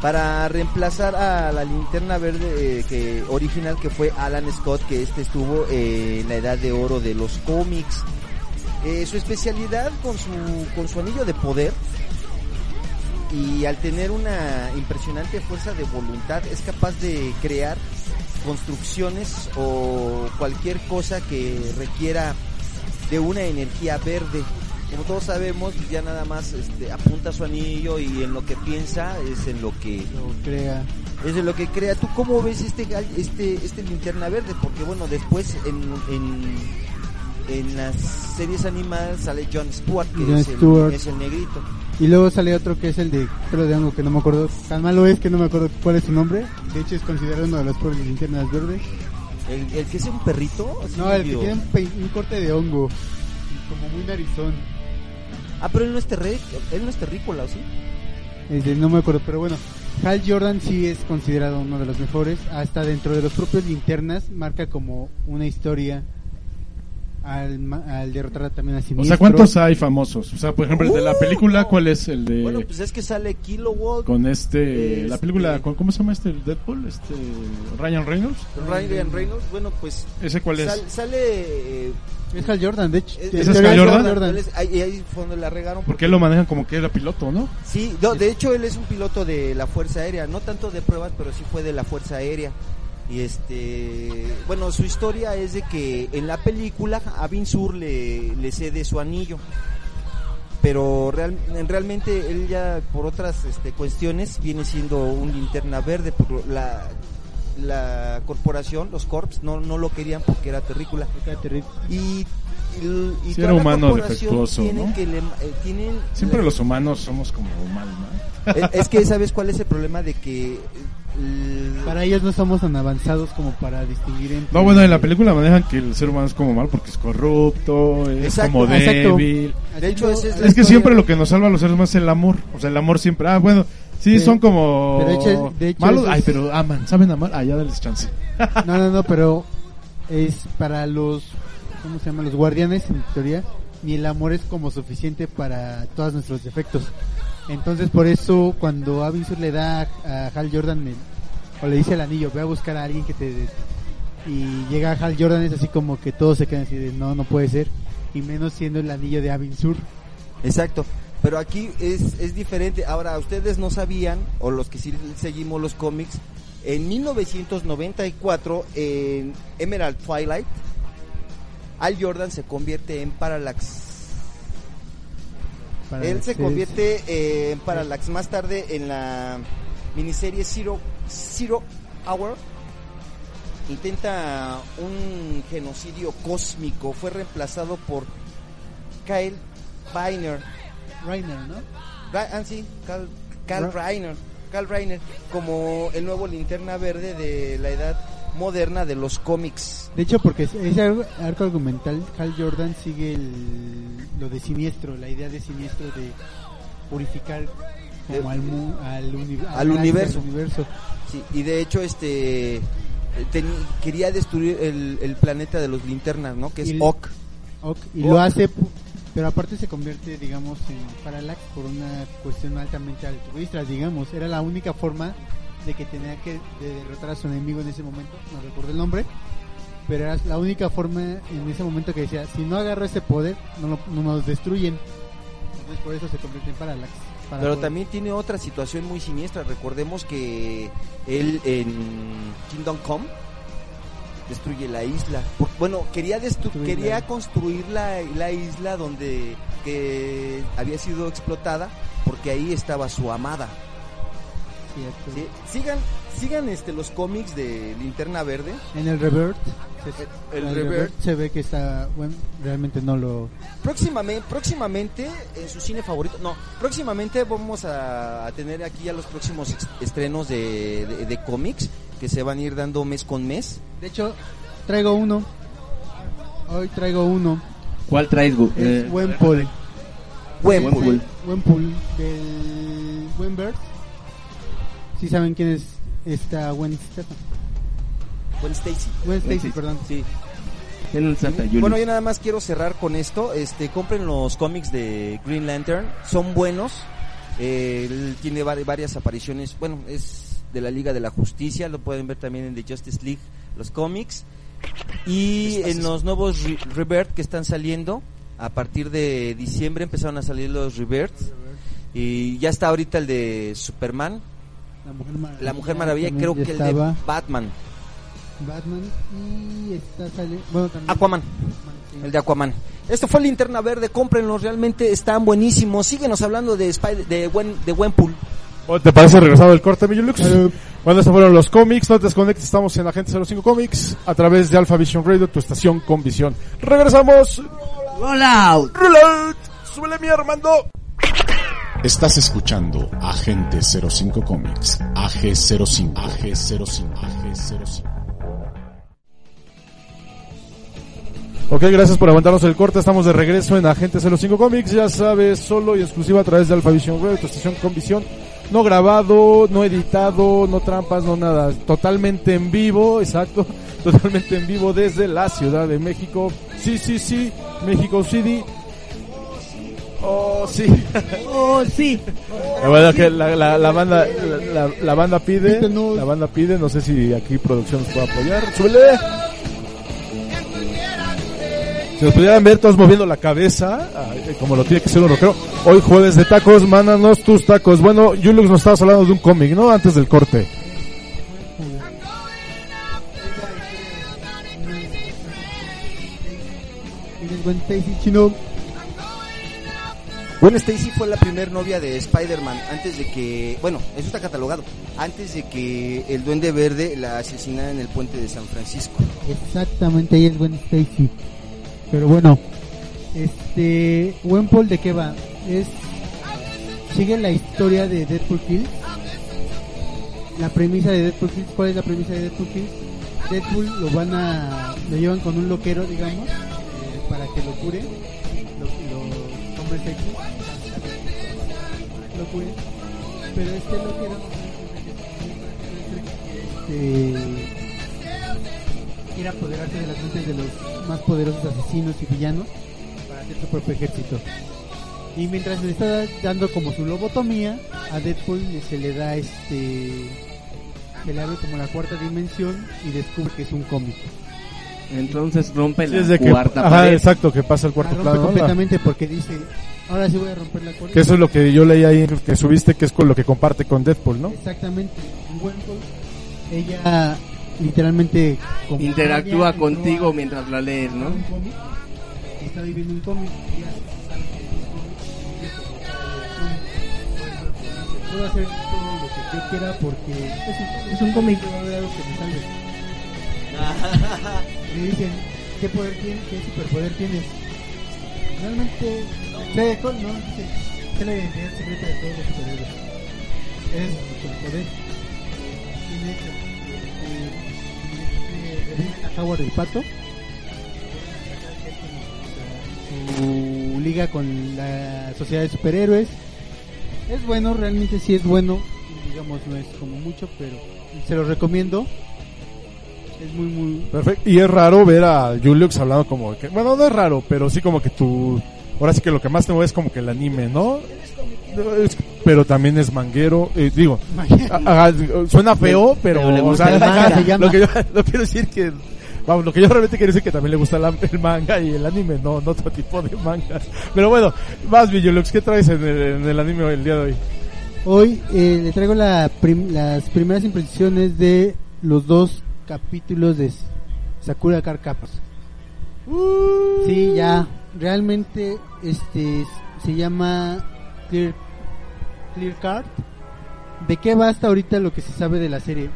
Para reemplazar a la linterna verde eh, que original que fue Alan Scott, que este estuvo en la edad de oro de los cómics. Eh, su especialidad con su, con su anillo de poder y al tener una impresionante fuerza de voluntad es capaz de crear construcciones o cualquier cosa que requiera de una energía verde. Como todos sabemos, ya nada más este, apunta su anillo y en lo que piensa es en lo que Lo crea. es de lo que crea. ¿Tú cómo ves este este este linterna verde? Porque bueno, después en, en, en las series animadas sale John Stewart, que es, el, Stewart. es el negrito. Y luego sale otro que es el de pelo de hongo que no me acuerdo. Tan malo es que no me acuerdo cuál es su nombre. De hecho es considerado uno de los pobres linternas verdes. El, el que es un perrito. No, el que tiene un, un corte de hongo. Como muy narizón. Ah, pero él no es terre, él no es terrícola, ¿o sí? Este, no me acuerdo, pero bueno. Hal Jordan sí es considerado uno de los mejores. Hasta dentro de los propios linternas marca como una historia al, ma- al derrotar también a O Siniestro. sea, ¿cuántos hay famosos? O sea, por ejemplo, el de la película, ¿cuál es el de Bueno, pues es que sale Kilowatt, con este, la Este- película, ¿con- ¿cómo se llama este? Deadpool, este Ryan Reynolds. Ryan Reynolds, bueno, pues ¿Ese cuál es? sal- sale eh, Es Hal Jordan, de hecho. es- en ¿Ese es Hal Jordan? Es- ahí, ahí fue donde la regaron Porque él lo manejan como que era piloto, ¿no? Sí, no, de hecho él es un piloto de la Fuerza Aérea, no tanto de pruebas, pero sí fue de la Fuerza Aérea. Y este, bueno, su historia es de que en la película a Bin Sur le, le cede su anillo. Pero real, realmente él ya por otras este, cuestiones viene siendo un linterna verde, porque la, la corporación, los corps, no, no lo querían porque era terrícola. Y, y, y Sí, toda era la humano defectuoso, ¿no? que le- eh, tienen Siempre le- los humanos somos como mal, ¿no? es, es que sabes cuál es el problema de que el- Para ellos no somos tan avanzados como para distinguir entre... No, bueno, en la película manejan que el ser humano es como mal porque es corrupto, es Exacto, como exacto. débil. de hecho esa es, que siempre lo que nos salva a los seres humanos es el amor. O sea, el amor siempre. Ah, bueno, sí, son como. Pero de hecho- de hecho malos. es- Ay, pero aman, saben amar. Ah, ya dales chance. No, no, no, pero es para los, ¿cómo se llama? Los guardianes, en teoría, ni el amor es como suficiente para todos nuestros defectos. Entonces, por eso, cuando Avinsur le da a Hal Jordan, o le dice el anillo, ve a buscar a alguien que te... Y llega Hal Jordan, es así como que todos se quedan así de, no, no puede ser. Y menos siendo el anillo de Avinsur. Exacto. Pero aquí es, es diferente. Ahora, ustedes no sabían, o los que sí seguimos los cómics, en 1994, en Emerald Twilight, Al Jordan se convierte en Parallax. Para Él se convierte eh, en Parallax. Más tarde en la miniserie Zero, Zero Hour intenta un genocidio cósmico. Fue reemplazado por Kyle Reiner. Reiner, ¿no? Ra- ah, sí, Cal Ra- Reiner. Cal Reiner como el nuevo linterna verde de la edad moderna de los cómics. De hecho, porque ese ar- arco argumental, Hal Jordan sigue el- lo de siniestro, la idea de siniestro de purificar como De- al, mu- al, uni- al universo. al universo. Sí, y de hecho este quería destruir el, el planeta de los linternas, ¿no? Que es Ock. Y Ock. lo hace, pero aparte se convierte, digamos, en Parallax por una cuestión altamente altruista, digamos. Era la única forma de que tenía que de derrotar a su enemigo en ese momento, no recuerdo el nombre, pero era la única forma en ese momento que decía, si no agarro ese poder, no, lo- no nos destruyen. Entonces por eso se convierte en Parallax. Para Pero poder- también tiene otra situación muy siniestra. Recordemos que él en Kingdom Come destruye la isla. Bueno, quería Destruir quería construir la, la isla donde que había sido explotada porque ahí estaba su amada. Cierto. ¿sí? Sigan sigan este los cómics de Linterna Verde. En el Revert, se, El en Revert. se ve que está, bueno, realmente no lo... Próximamente, próximamente en su cine favorito, no, próximamente vamos a, a tener aquí ya los próximos estrenos de, de- de cómics que se van a ir dando mes con mes. De hecho, traigo uno. Hoy traigo uno. ¿Cuál traes, Gu? Es Eh, Wempool. Wempool. Wempool del Wembert. Si saben quién es esta Gwen Stefan. Gwen Stacy. Gwen Stacy, Stacy. perdón. Sí. Un Santa. Bueno, yo nada más quiero cerrar con esto. Este, compren los cómics de Green Lantern, son buenos. Eh, él tiene vari- varias apariciones. Bueno, es de la Liga de la Justicia, lo pueden ver también en The Justice League, los cómics. Y en los nuevos Re- Rebirth que están saliendo, a partir de diciembre empezaron a salir los Rebirth. Y ya está ahorita el de Superman, La Mujer Maravilla. la Mujer Maravilla, también creo que el de Batman, Batman y está sale... Bueno, también... Aquaman. sí. El de Aquaman. Esto fue Linterna Verde, cómprenlos, realmente están buenísimos. Síguenos hablando de Spider de Gwen, de Gwenpool. ¿O ¿Te parece regresado el corte, Millulux? Bueno, estos fueron los cómics. No te desconectes, estamos en Agente 05 Comics a través de Alpha Vision Radio, tu estación con visión. Regresamos. Roll out. Roll out. Súbele mi Armando. Estás escuchando Agente 05 Comics, AG05, AG05, AG05. Ok, gracias por aguantarnos el corte. Estamos de regreso en Agente 05 Comics. Ya sabes, solo y exclusiva a través de Alpha Vision Radio, tu estación con visión. No grabado, no editado, no trampas, no nada. Totalmente en vivo, exacto. Totalmente en vivo desde la Ciudad de México. Sí, sí, sí. México City. Oh, sí. Oh, sí. La verdad que la, la, la banda la, la- la banda pide, la banda pide, no sé si aquí producción nos puede apoyar. ¡Súbele! Si nos pudieran ver todos moviendo la cabeza, como lo tiene que ser un rockero. Hoy jueves de tacos, mándanos tus tacos. Bueno, Yulux nos estabas hablando de un cómic, ¿no? Antes del corte. ¿Quién es Gwen Stacy? Gwen fue la primer novia de Spider-Man antes de que, bueno, eso está catalogado, antes de que el Duende Verde la asesinara en el puente de San Francisco. Exactamente, ahí es Gwen Stacy. Pero bueno, este, Wempool de qué va? Es sigue la historia de Deadpool Kills. La premisa de Deadpool Kills, ¿cuál es la premisa de Deadpool Kills? Deadpool lo van a lo llevan con un loquero, digamos, eh, para que lo cure. Lo, lo hombres X lo cure. Pero este este, quiere apoderarse de las mentes de los más poderosos asesinos y villanos para hacer su propio ejército. Y mientras le está dando como su lobotomía, a Deadpool se le da este. Se le abre como la cuarta dimensión y descubre que es un cómic. Entonces rompe Sí, la es de que, cuarta ajá, pared. exacto, que pasa el cuarto Ah, plano. ¿no? La- completamente porque dice: Ahora sí voy a romper la cuarta que eso es lo que yo leí ahí, que subiste, que es con lo que comparte con Deadpool, ¿no? Exactamente. En ella literalmente como Interactúa ella contigo a- mientras la lees, ¿no? cómic, está viviendo un cómic y puedo hacer todo lo que yo quiera porque es un, es un cómic que me salve le dicen qué poder tienes qué superpoder tienes realmente sé co- no dice ¿qué es la identidad secreta de todos los superhéroes es el poder tiene eh, eh, reviven a Howard el pato. Su liga con la sociedad de superhéroes. Es bueno, realmente sí es bueno. Digamos, no es como mucho, pero se lo recomiendo. Es muy, muy. Perfecto. Y es raro ver a Juliux hablando como que, bueno, no es raro, pero sí como que tú, ahora sí que lo que más te mueve es como que el anime, ¿no? Es- pero también es manguero, eh, digo, a- a- suena feo, pero, Pero le o sea, el manga. Se llama. lo que yo lo quiero decir que Vamos, lo que yo realmente quiero decir es que también le gusta la- el manga y el anime, no, no otro tipo de mangas. Pero bueno, más Villulux, ¿qué traes en el, en el anime el día de hoy? Hoy eh, le traigo la prim- las primeras impresiones de los dos capítulos de Sakura Card Captors. Sí, ya, realmente este se llama Clear, Clear Card. ¿De qué va hasta ahorita lo que se sabe de la serie?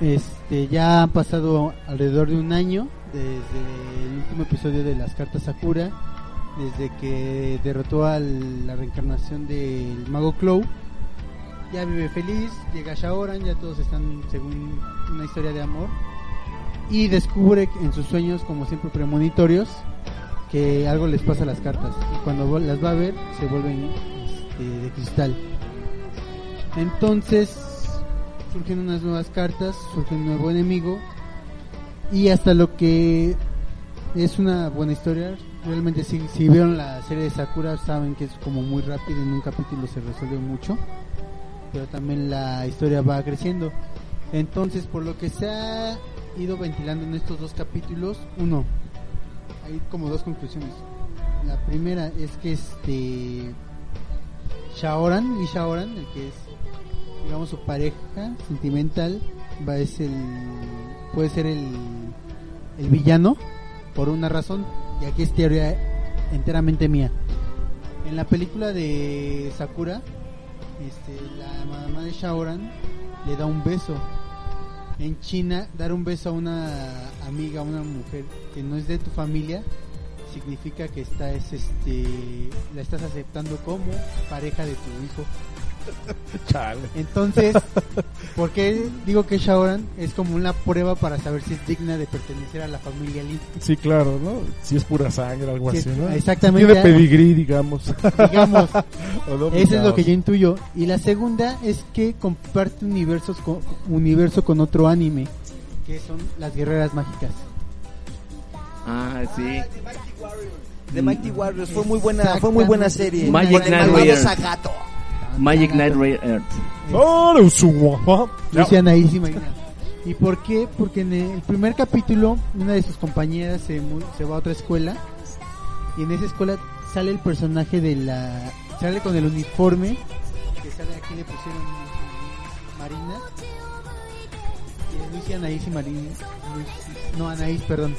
Este, ya han pasado alrededor de un año desde el último episodio de las cartas Sakura, desde que derrotó a la reencarnación del mago Clow. Ya vive feliz, llega Shaoran, ya todos están según una historia de amor. Y descubre en sus sueños, como siempre premonitorios, que algo les pasa a las cartas. Y cuando las va a ver, se vuelven este, de cristal. Entonces surgen unas nuevas cartas, surge un nuevo enemigo y hasta lo que es una buena historia. Realmente si, si vieron la serie de Sakura saben que es como muy rápido, en un capítulo se resuelve mucho, pero también la historia va creciendo. Entonces por lo que se ha ido ventilando en estos dos capítulos, uno, hay como dos conclusiones. La primera es que este Shaoran y Shaoran, el que es digamos su pareja sentimental, va es el puede ser el el villano por una razón y aquí es teoría enteramente mía. En la película de Sakura, este, la mamá de Shaoran le da un beso. En China, dar un beso a una amiga, a una mujer que no es de tu familia, significa que estás, este, la estás aceptando como pareja de tu hijo. Chale. Entonces, ¿por qué digo que Shaoran es como una prueba para saber si es digna de pertenecer a la familia Lee? Sí, claro, ¿no? Si es pura sangre, algo Sí, así, ¿no? exactamente. Tiene pedigrí, digamos. Digamos, O no, eso es lo que yo intuyo. Y la segunda es que comparte universos con, universo con otro anime, que son las guerreras mágicas. Ah, sí. The Mighty Warriors fue muy buena, fue muy buena serie. Magic Con Magic Knight Ray Earth. ¡Oh, no, su guapa! Luciana ahí sí, Marina. ¿Y por qué? Porque en el primer capítulo una de sus compañeras se, mu- se va a otra escuela y en esa escuela sale el personaje de la... sale con el uniforme que sale aquí le pusieron Marina y es Lucy Anaís y Marina no Anaís perdón.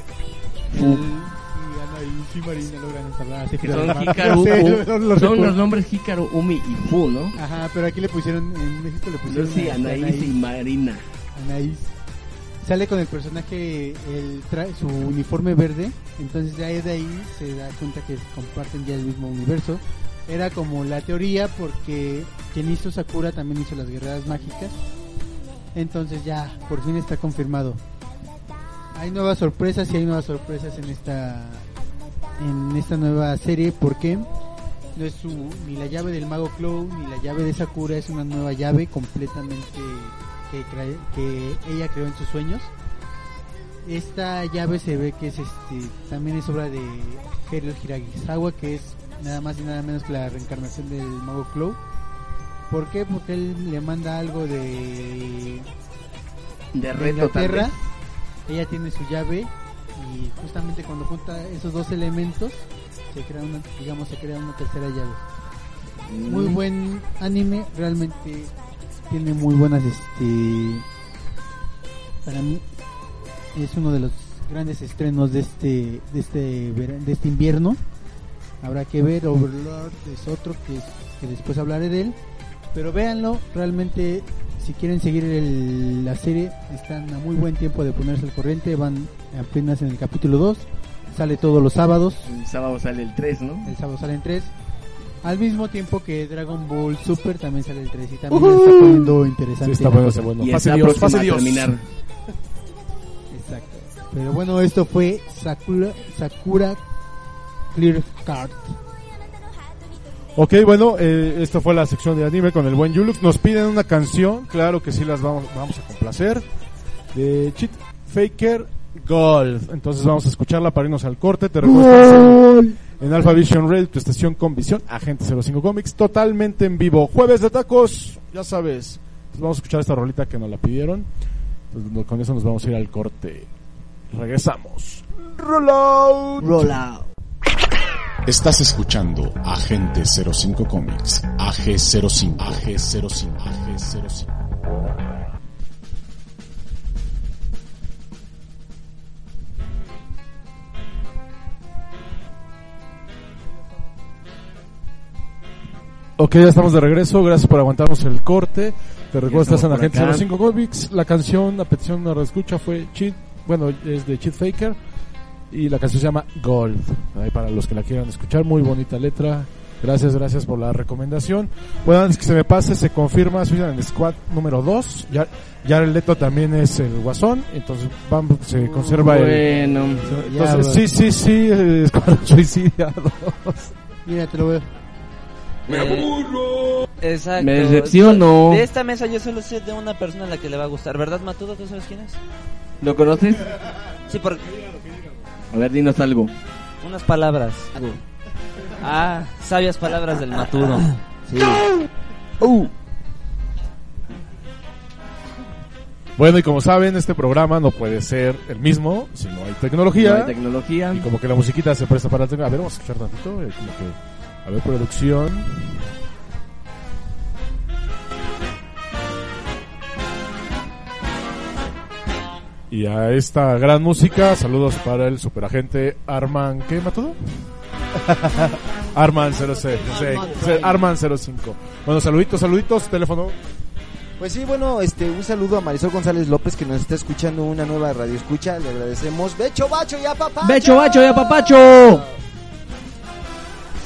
El- y Marina logran Que que son Hikaru, Sí, U- los nombres Hikaru, Umi y Fu, ¿no? Ajá, pero aquí le pusieron, en México le pusieron Lucy, a- Anaís y Marina. Anaís. Sale con el personaje, el tra- su uniforme verde, entonces ya de ahí se da cuenta que comparten ya el mismo universo. Era como la teoría porque quien hizo Sakura también hizo las guerreras mágicas. Entonces ya, por fin está confirmado. Hay nuevas sorpresas y hay nuevas sorpresas en esta en esta nueva serie porque no es su, ni la llave del mago Clow ni la llave de Sakura es una nueva llave completamente que, ella creó en sus sueños esta llave se ve que es este también es obra de Hiro Hiragisawa que es nada más y nada menos que la reencarnación del mago Clow ¿por qué? porque él le manda algo de De reto, Inglaterra vez. ella tiene su llave y justamente cuando junta esos dos elementos se crea una digamos se crea una tercera llave muy Mm. buen anime realmente tiene muy buenas este para mí es uno de los grandes estrenos de este de este de este invierno habrá que ver Overlord es otro que, que después hablaré de él pero véanlo realmente si quieren seguir el- la serie están a muy buen tiempo de ponerse al corriente van apenas en el capítulo 2 sale todos los sábados El sábado sale el 3, ¿no? el sábado salen 3 al mismo tiempo que Dragon Ball Super también sale el 3 y también está poniendo interesante Sí, está poniéndose cosa. bueno. Y Pase está Dios, pase a Dios. terminar. Exacto. Pero bueno, esto fue Sakura, Sakura Clear Card. Ok, bueno, eh, esto fue la sección de anime con el buen Yulux. Nos piden una canción, claro que sí las vamos, vamos a complacer. De Cheat Faker Gold. Entonces vamos a escucharla para irnos al corte. Te recuerdo en, Alpha Vision Red, tu estación con visión, Agente 05 Comics, totalmente en vivo. Jueves de tacos, ya sabes. Entonces vamos a escuchar esta rolita que nos la pidieron. Entonces, con eso nos vamos a ir al corte. regresamos. Roll out. Roll out. Estás escuchando Agente 05 Comics, AG05, AG05, AG05. Ok, ya estamos de regreso. Gracias por aguantarnos el corte. Te recuerdo, estás en estamos por Agente acá. 05 Comics. La canción, la petición de escucha fue Cheat, bueno, es de Cheat Faker. Y la canción se llama Gold. Ahí para los que la quieran escuchar, muy bonita letra. Gracias, gracias por la recomendación. Bueno, antes que se me pase, se confirma Suicide Squad número 2. Ya, ya el Leto también es el guasón. Entonces, vamos, se conserva el. Bueno, Entonces, Ya, sí, sí, sí, Escuadrón Suicida 2. Mira, te lo veo. Eh, Exacto. Me decepciono. De esta mesa yo solo sé de una persona a la que le va a gustar. ¿Verdad, Matudo? ¿Tú sabes quién es? ¿lo conoces? Sí, por A ver, dinos algo. unas palabras. Ah, sabias palabras del Matudo. Sí. Bueno, y como saben, este programa no puede ser el mismo si no hay tecnología. No hay tecnología. Y como que la musiquita se presta para la tecnología. A ver, vamos a escuchar tantito. eh, como que. A ver, producción. Y a esta gran música, saludos para el superagente Arman. ¿Qué, Matudo? Arman 06, Arman 05. Bueno, saluditos, saluditos, teléfono. Pues sí, bueno, este, un saludo a Marisol González López que nos está escuchando una nueva radio escucha, le agradecemos. Becho, bacho y papá. ¡Becho, bacho y apapacho!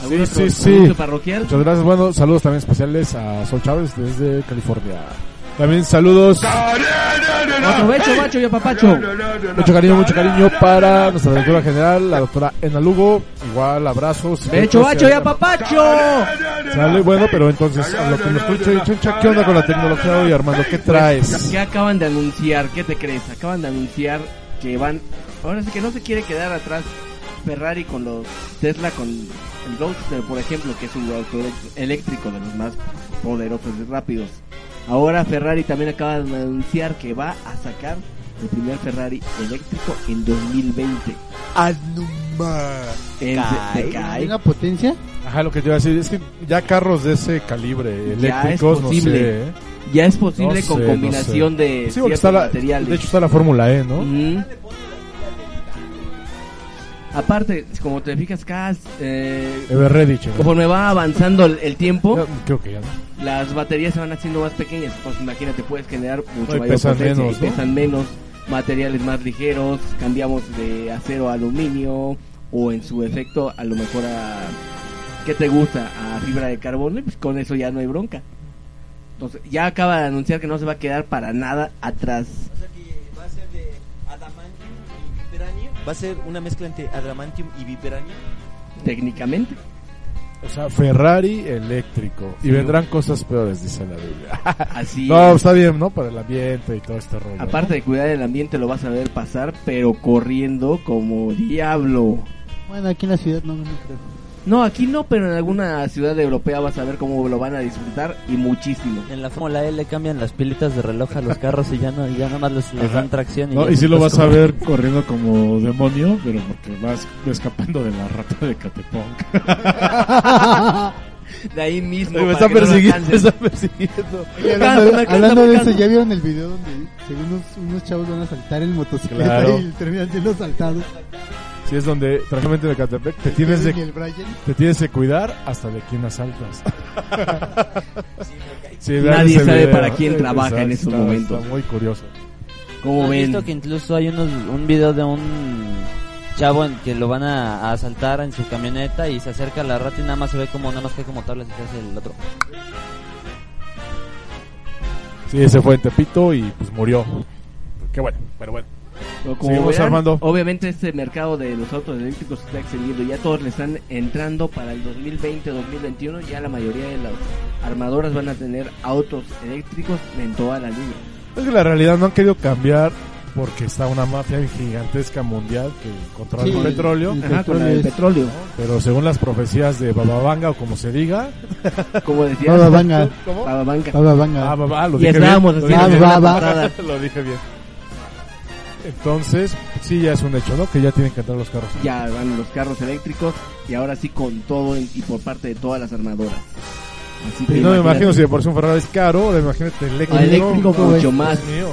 Sí, ¿Algún sí, sí. parroquial? Muchas gracias. Bueno, saludos también especiales a Sol Chávez desde California. También saludos. Otro becho, bacho y apapacho. Mucho cariño, mucho cariño para nuestra directora general, la doctora Ena Lugo. Igual abrazos. Becho, bacho y y- apapacho. Sale, bueno, pero entonces, a lo que nos escucha, Chencha, ¿qué onda con la tecnología hoy, Armando? ¿Qué traes? ¿Qué acaban de anunciar? ¿Qué te crees? Acaban de anunciar que van... Ahora sí que no se quiere quedar atrás Ferrari con los Tesla con el Roadster, por ejemplo, que es un auto eléctrico de los más poderosos y rápidos. Ahora Ferrari también acaba de anunciar que va a sacar el primer Ferrari eléctrico en 2020. En- cae. te cae. ¿Hay una potencia? Ajá, lo que te iba a decir es que ya carros de ese calibre Ya es eléctricos, no posible. sé. ¿eh? Ya es posible No con sé, no combinación sé. de Sí, porque ciertos está la, materiales. de hecho está la Fórmula E, ¿no? Aparte, como te fijas, Cas, eh, ¿no? conforme va avanzando el, el tiempo, Creo que ya no. las baterías se van haciendo más pequeñas. Pues imagínate, puedes generar mucho No, mayor pesan potencia menos, pesan menos, materiales más ligeros, cambiamos de acero a aluminio o en su efecto a lo mejor a ¿qué te gusta? a fibra de carbono y pues con eso ya no hay bronca. Entonces, ya acaba de anunciar que no se va a quedar para nada atrás. Va a ser una mezcla entre adamantium y vibranium. Técnicamente. O sea, Ferrari eléctrico. Y vendrán cosas peores, dice la Biblia. Así no, es. está bien, ¿no? Para el ambiente y todo este rollo. Aparte de cuidar el ambiente lo vas a ver pasar, pero corriendo como diablo. Bueno, aquí en la ciudad no, no creo. No, aquí no, pero en alguna ciudad europea vas a ver cómo lo van a disfrutar y muchísimo. En la Fórmula E le cambian las pilitas de reloj a los carros y ya no ya nada más les, les dan tracción. Y, No, y si se lo vas a ver corriendo como demonio, pero porque vas escapando de la rata de Catepong. De ahí mismo. me está persiguiendo, me alcancen. está persiguiendo. Oye, Alcanza, hablando, de eso. ¿ya vieron el video donde según unos, unos chavos van a saltar en motocicleta Claro. y terminan siendo saltados? Si es donde, tranquilamente de Catepec, te tienes de, el Brian. te tienes de cuidar hasta de quién asaltas. Sí, Nadie sabe video. para quién trabaja en esos momentos. Está muy curioso. Como ¿Han ven, visto que incluso hay unos, un video de un chavo en que lo van a, a asaltar en su camioneta y se acerca a la rata y nada más se ve como nada más que como tablas y se hace el otro. Sí, ese fue en Tepito y pues murió. Qué bueno, pero bueno. Como Seguimos verán, armando. obviamente este mercado de los autos eléctricos está extendiendo. Ya todos le están entrando para el 2020-2021. Ya la mayoría de las armadoras van a tener autos eléctricos en toda la línea. Es que la realidad no han querido cambiar porque está una mafia gigantesca mundial que controla Sí, el petróleo. el Ajá, con petróleo el petróleo. Pero según las profecías de Bababanga o como se diga, Como decías, Baba Vanga. ¿Cómo? Baba Vanga. Baba Vanga. Ah, babá, lo dije bien. lo dije bien. Entonces, sí, ya es un hecho, ¿no? Que ya tienen que entrar los carros. Ya van los carros eléctricos y ahora sí con todo en- y por parte de todas las armadoras. Así Y no me imagino si de por sí un Ferrari es caro, imagínate eléctrico. Eléctrico No, mucho Dios más. mío.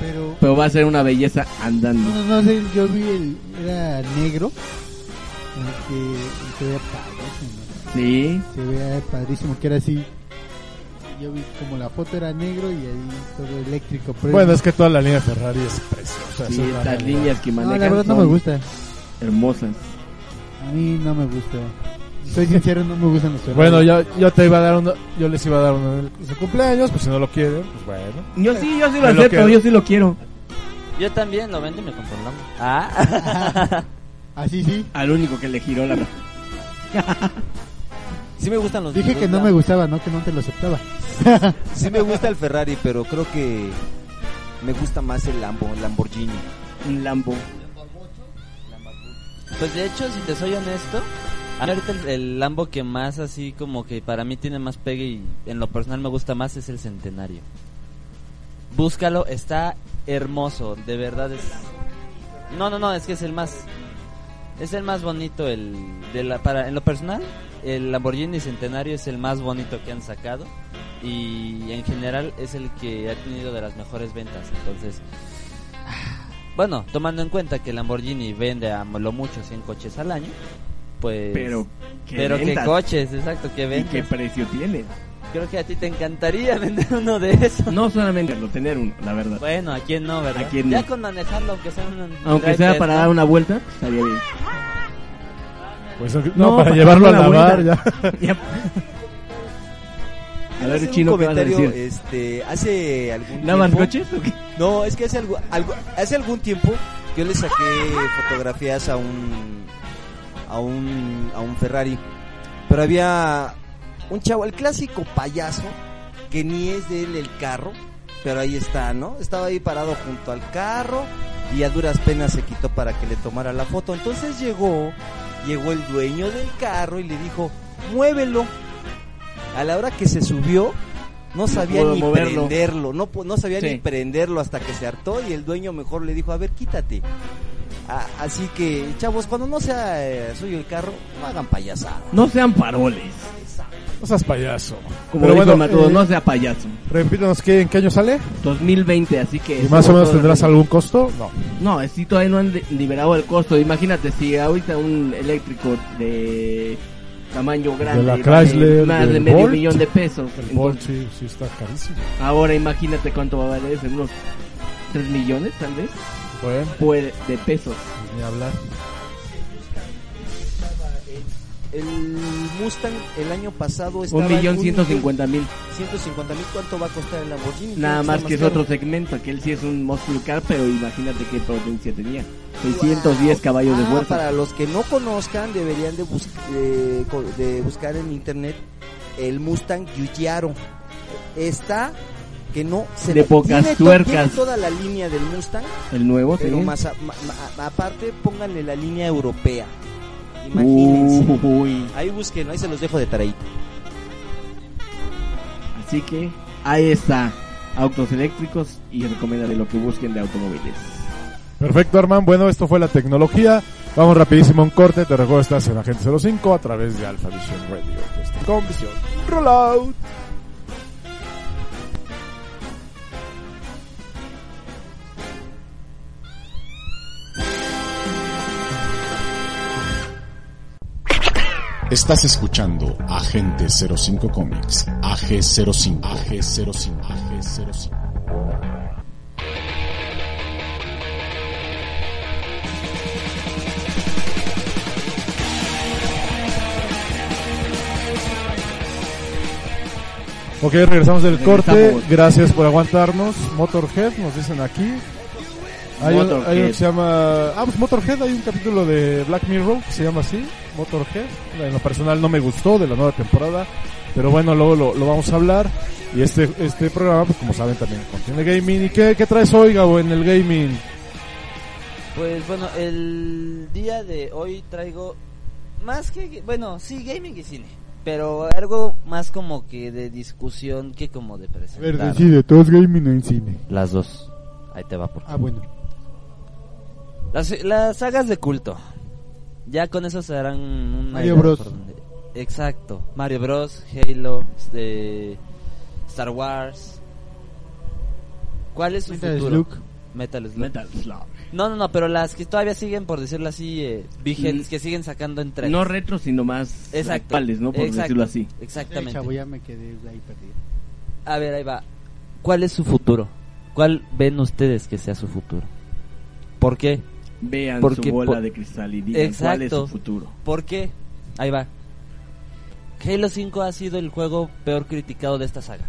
Pero, Pero va a ser una belleza andando. no, no sé, yo vi el, era negro, que se veía padrísimo. Sí. Se veía padrísimo, que era así. Yo vi como la foto era negro y ahí todo eléctrico. pero- Bueno, es que toda la línea Ferrari es preciosa. Sí, es estas realidad. líneas que No, manejan la verdad no me gusta. hermosas. A mí no me gusta. Soy sincero, no me gustan los Ferrari. Bueno, yo, yo te iba a dar uno, yo les iba a dar uno en su cumpleaños, pues si no lo quieren, pues bueno. Yo sí, yo sí lo Me lo acepto, quedo. yo sí lo quiero. Yo también lo vendo y me un Lambo. Ah. Así sí. Al único que le giró la Sí me gustan los Dije que no me gustaba, no que no te lo aceptaba. Sí me gusta el Ferrari, pero creo que me gusta más el Lambo, el Lamborghini. Un Lambo. Pues de hecho, si te soy honesto, a mí ahorita el, el Lambo que más así como que para mí tiene más pegue y en lo personal me gusta más es el Centenario. Búscalo, está hermoso, de verdad es... No, no, no, es que es el más... Es el más bonito, el de la, para en lo personal, el Lamborghini Centenario es el más bonito que han sacado y en general es el que ha tenido de las mejores ventas, entonces bueno, tomando en cuenta que Lamborghini vende a lo mucho 100 coches al año, pues... Pero, ¿qué pero qué coches, exacto, que ¿Y ventas. qué precio tiene? Creo que a ti te encantaría vender uno de esos. No solamente lo tener uno, la verdad. Bueno, ¿a quién no, verdad? ¿A quién ya no? con manejarlo, aunque sea un... Aunque sea para ¿no? dar una vuelta, estaría bien. Pues, no, para llevarlo a lavar, ya. A ver, Chino, un ¿qué vas a comentario, decir? este, hace algún ¿Lavas tiempo... coches o qué? No, es que hace algo, algo- hace algún tiempo yo le saqué fotografías a un a un a un Ferrari, pero había un chavo, el clásico payaso que ni es de él el carro, pero ahí está, ¿no? Estaba ahí parado junto al carro y a duras penas se quitó para que le tomara la foto. Entonces llegó, llegó el dueño del carro y le dijo, "Muévelo." A la hora que se subió, no sabía ni moverlo. prenderlo, no, no sabía Sí. ni prenderlo hasta que se hartó y el dueño mejor le dijo, a ver, quítate. A- así que, chavos, cuando no sea eh, suyo el carro, no hagan payasadas. No sean paroles. No seas payaso. Como Pero bueno, el Matudo, eh, no sea payaso. Repítanos, ¿qué, ¿en qué año sale? 2020, así que... ¿Y más o menos tendrás algún costo? No. No, si todavía no han liberado el costo. Imagínate, si ahorita un eléctrico de tamaño grande de la Chrysler, más de medio Bolt. millón de pesos. El Bolt sí, sí está carísimo. Ahora imagínate cuánto va a valer eso, unos 3 millones tal vez Bueno, Puede- de pesos. ni hablar. El Mustang el año pasado estaba Un millón ciento cincuenta mil. 150 mil, ¿cuánto va a costar el Lamborghini? Nada más que es caro. otro segmento, que él sí es un muscle car, pero imagínate qué potencia tenía. 610 caballos de Ah, fuerza. Para los que no conozcan, deberían de, bus- de de buscar en internet el Mustang Giugiaro. Está que no se De pocas tiene tuercas. toda la línea del Mustang, El nuevo, pero sí. más a- ma- ma- aparte pónganle la línea europea. Imagínense. Uy. Ahí busquen, ahí se los dejo de tareita. Así que ahí está. Autos eléctricos y recomendaré lo que busquen de automóviles. Perfecto, Arman. Bueno, esto fue la tecnología. Vamos rapidísimo a un corte. Te recuerdo, estás en Agente 05 a través de Alpha Vision Radio. Con visión. Rollout. Estás escuchando Agente 05 Comics, AG05, AG05, AG05. Ok, regresamos del corte. Regresamos. Gracias por aguantarnos. Motorhead, nos dicen aquí. Hay, un, hay uno que se llama. Ah, pues Motorhead. Hay un capítulo de Black Mirror que se llama así: Motorhead. En lo personal no me gustó de la nueva temporada. Pero bueno, luego lo, lo vamos a hablar. Y este este programa, pues como saben, también contiene gaming. ¿Y qué, qué traes hoy, Gabo, en el gaming? Pues bueno, el día de hoy traigo más que, bueno, sí, gaming y cine, pero algo más como que de discusión que como de A ver, presentar. decide, ¿todo es gaming o en cine? Las dos. Ahí te va por Ah, bueno. Las, las sagas de culto. Ya con eso se darán un Mario Bros. Exacto. Mario Bros, Halo, este, Star Wars. ¿Cuál es su Metal futuro? Slug. Metal Slug. Metal Slug. No, no, no, pero las que todavía siguen, por decirlo así, eh, vigentes, Mm. que siguen sacando entre No retro, sino más Exacto. actuales, ¿no? Por Exacto. decirlo así. Exactamente. Chavo, ya me quedé ahí perdido. A ver, ahí va. ¿Cuál es su futuro? ¿Cuál ven ustedes que sea su futuro? ¿Por qué? Vean Porque su bola por- de cristal y digan cuál es su futuro. ¿Por qué? Ahí va. Halo 5 ha sido el juego peor criticado de esta saga.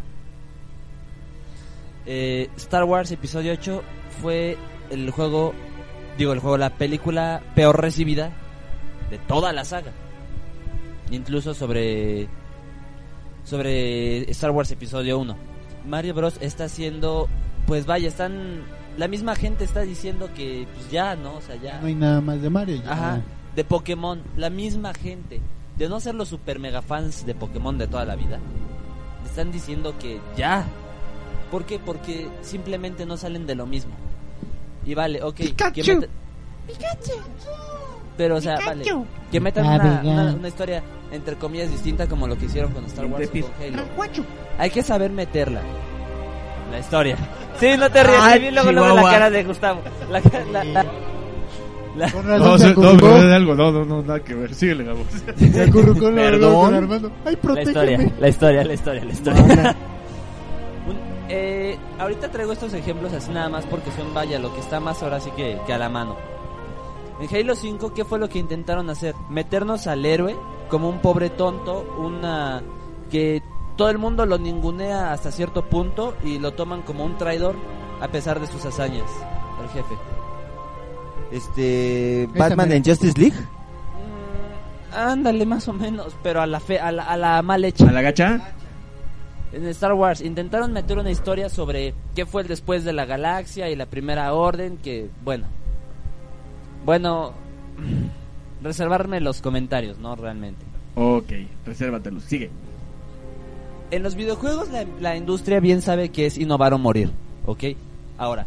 Eh, Star Wars Episodio 8 fue el juego, digo el juego, la película peor recibida de toda la saga. Incluso sobre sobre Star Wars Episodio 1. Mario Bros está haciendo, pues vaya, están la misma gente está diciendo que pues ya, ¿no? O sea, ya No hay nada más de Mario. ya. Ajá, de Pokémon, la misma gente, de no ser los super mega fans de Pokémon de toda la vida, están diciendo que ya. ¿Por qué? Porque simplemente no salen de lo mismo. Y vale, ok, que Pikachu. meta- Pero, o sea, vale, que metan una, una, una historia entre comillas distinta como lo que hicieron con Star Wars o con Halo. Hay que saber meterla. La historia. Sí, no te rías, Ay, vi luego, luego la cara de Gustavo. La, la, la- la- No, se- no, algo. No, no, no, nada que ver. Síguele, Gabo. Se acurrucó la Perdón. con Armando. Ay, La historia, protégeme. la historia, la historia, la historia. Un- eh, ahorita traigo estos ejemplos así nada más porque son, vaya, lo que está más ahora sí que, que a la mano. En Halo 5, ¿qué fue lo que intentaron hacer? Meternos al héroe como un pobre tonto, una que todo el mundo lo ningunea hasta cierto punto y lo toman como un traidor a pesar de sus hazañas, el jefe. Este. Batman en Justice League. Ándale, más o menos, pero a la, fe, a la, a la mal hecha. ¿A la gacha? En Star Wars intentaron meter una historia sobre qué fue el después de la galaxia y la primera orden, que bueno, bueno, reservarme los comentarios, ¿no? Realmente. Ok, resérvatelo. Sigue. En los videojuegos la, industria bien sabe que es innovar o morir, ¿ok? Ahora,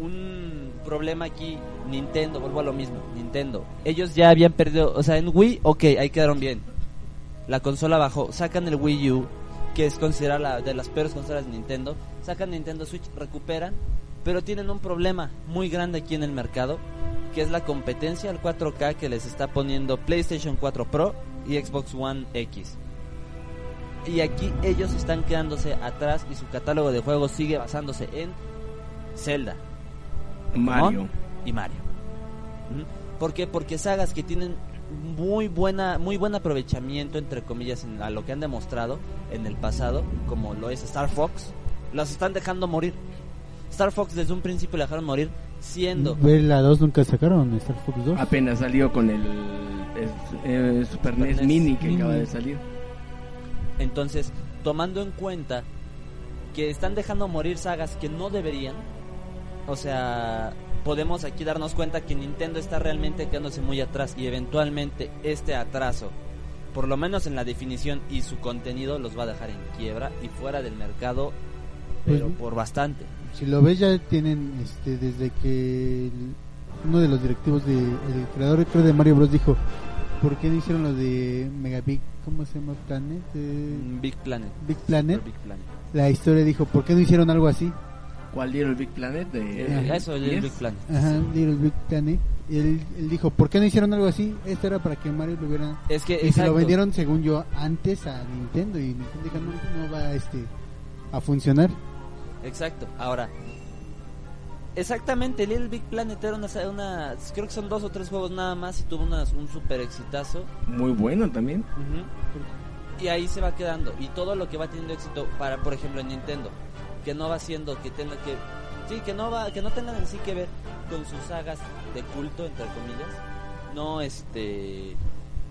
un problema aquí, Nintendo, vuelvo a lo mismo, Nintendo. Ellos ya habían perdido, o sea, en Wii, ok, ahí quedaron bien. La consola bajó, sacan el Wii U, que es considerada la- de las peores consolas de Nintendo, sacan Nintendo Switch, recuperan, pero tienen un problema muy grande aquí en el mercado, que es la competencia al 4K que les está poniendo PlayStation 4 Pro y Xbox One X. Y aquí ellos están quedándose atrás y su catálogo de juegos sigue basándose en Zelda, Mario. y Mario. ¿Por qué? Porque sagas que tienen muy buena muy buen aprovechamiento entre comillas en- a lo que han demostrado en el pasado, como lo es Star Fox, las están dejando morir. Star Fox desde un principio la dejaron morir siendo Ver la 2 nunca sacaron Star Fox 2. Apenas salió con el, Super NES NES Mini que Mini. acaba de salir. Entonces, tomando en cuenta que están dejando morir sagas que no deberían, o sea, podemos aquí darnos cuenta que Nintendo está realmente quedándose muy atrás y eventualmente este atraso, por lo menos en la definición y su contenido, los va a dejar en quiebra y fuera del mercado, pero Pues- por bastante. Si lo ves ya tienen este desde que el- uno de los directivos de el creador creo de Mario Bros dijo ¿por qué no hicieron lo de Mega Big cómo se llama Planet? Eh, Big Planet. Big Planet. Big Planet. La historia dijo ¿por qué no hicieron algo así? ¿Cuál dieron el Big Planet? De, Eh, eso, el ¿Diez? Big Planet. Ajá, Little Big Planet. Y él, él dijo ¿por qué no hicieron algo así? Esto era para que Mario lo hubiera Es que, y se lo vendieron según yo antes a Nintendo y Nintendo dijo no, no va este a funcionar. Exacto. Ahora, exactamente, Little Big Planet era una, una- creo que son dos o tres juegos nada más y tuvo una- un super exitazo. Muy bueno también. Y ahí se va quedando. Y todo lo que va teniendo éxito para, por ejemplo, en Nintendo, que no va haciendo que tenga que, sí, que no va, que no tengan en sí que ver con sus sagas de culto entre comillas. No, este,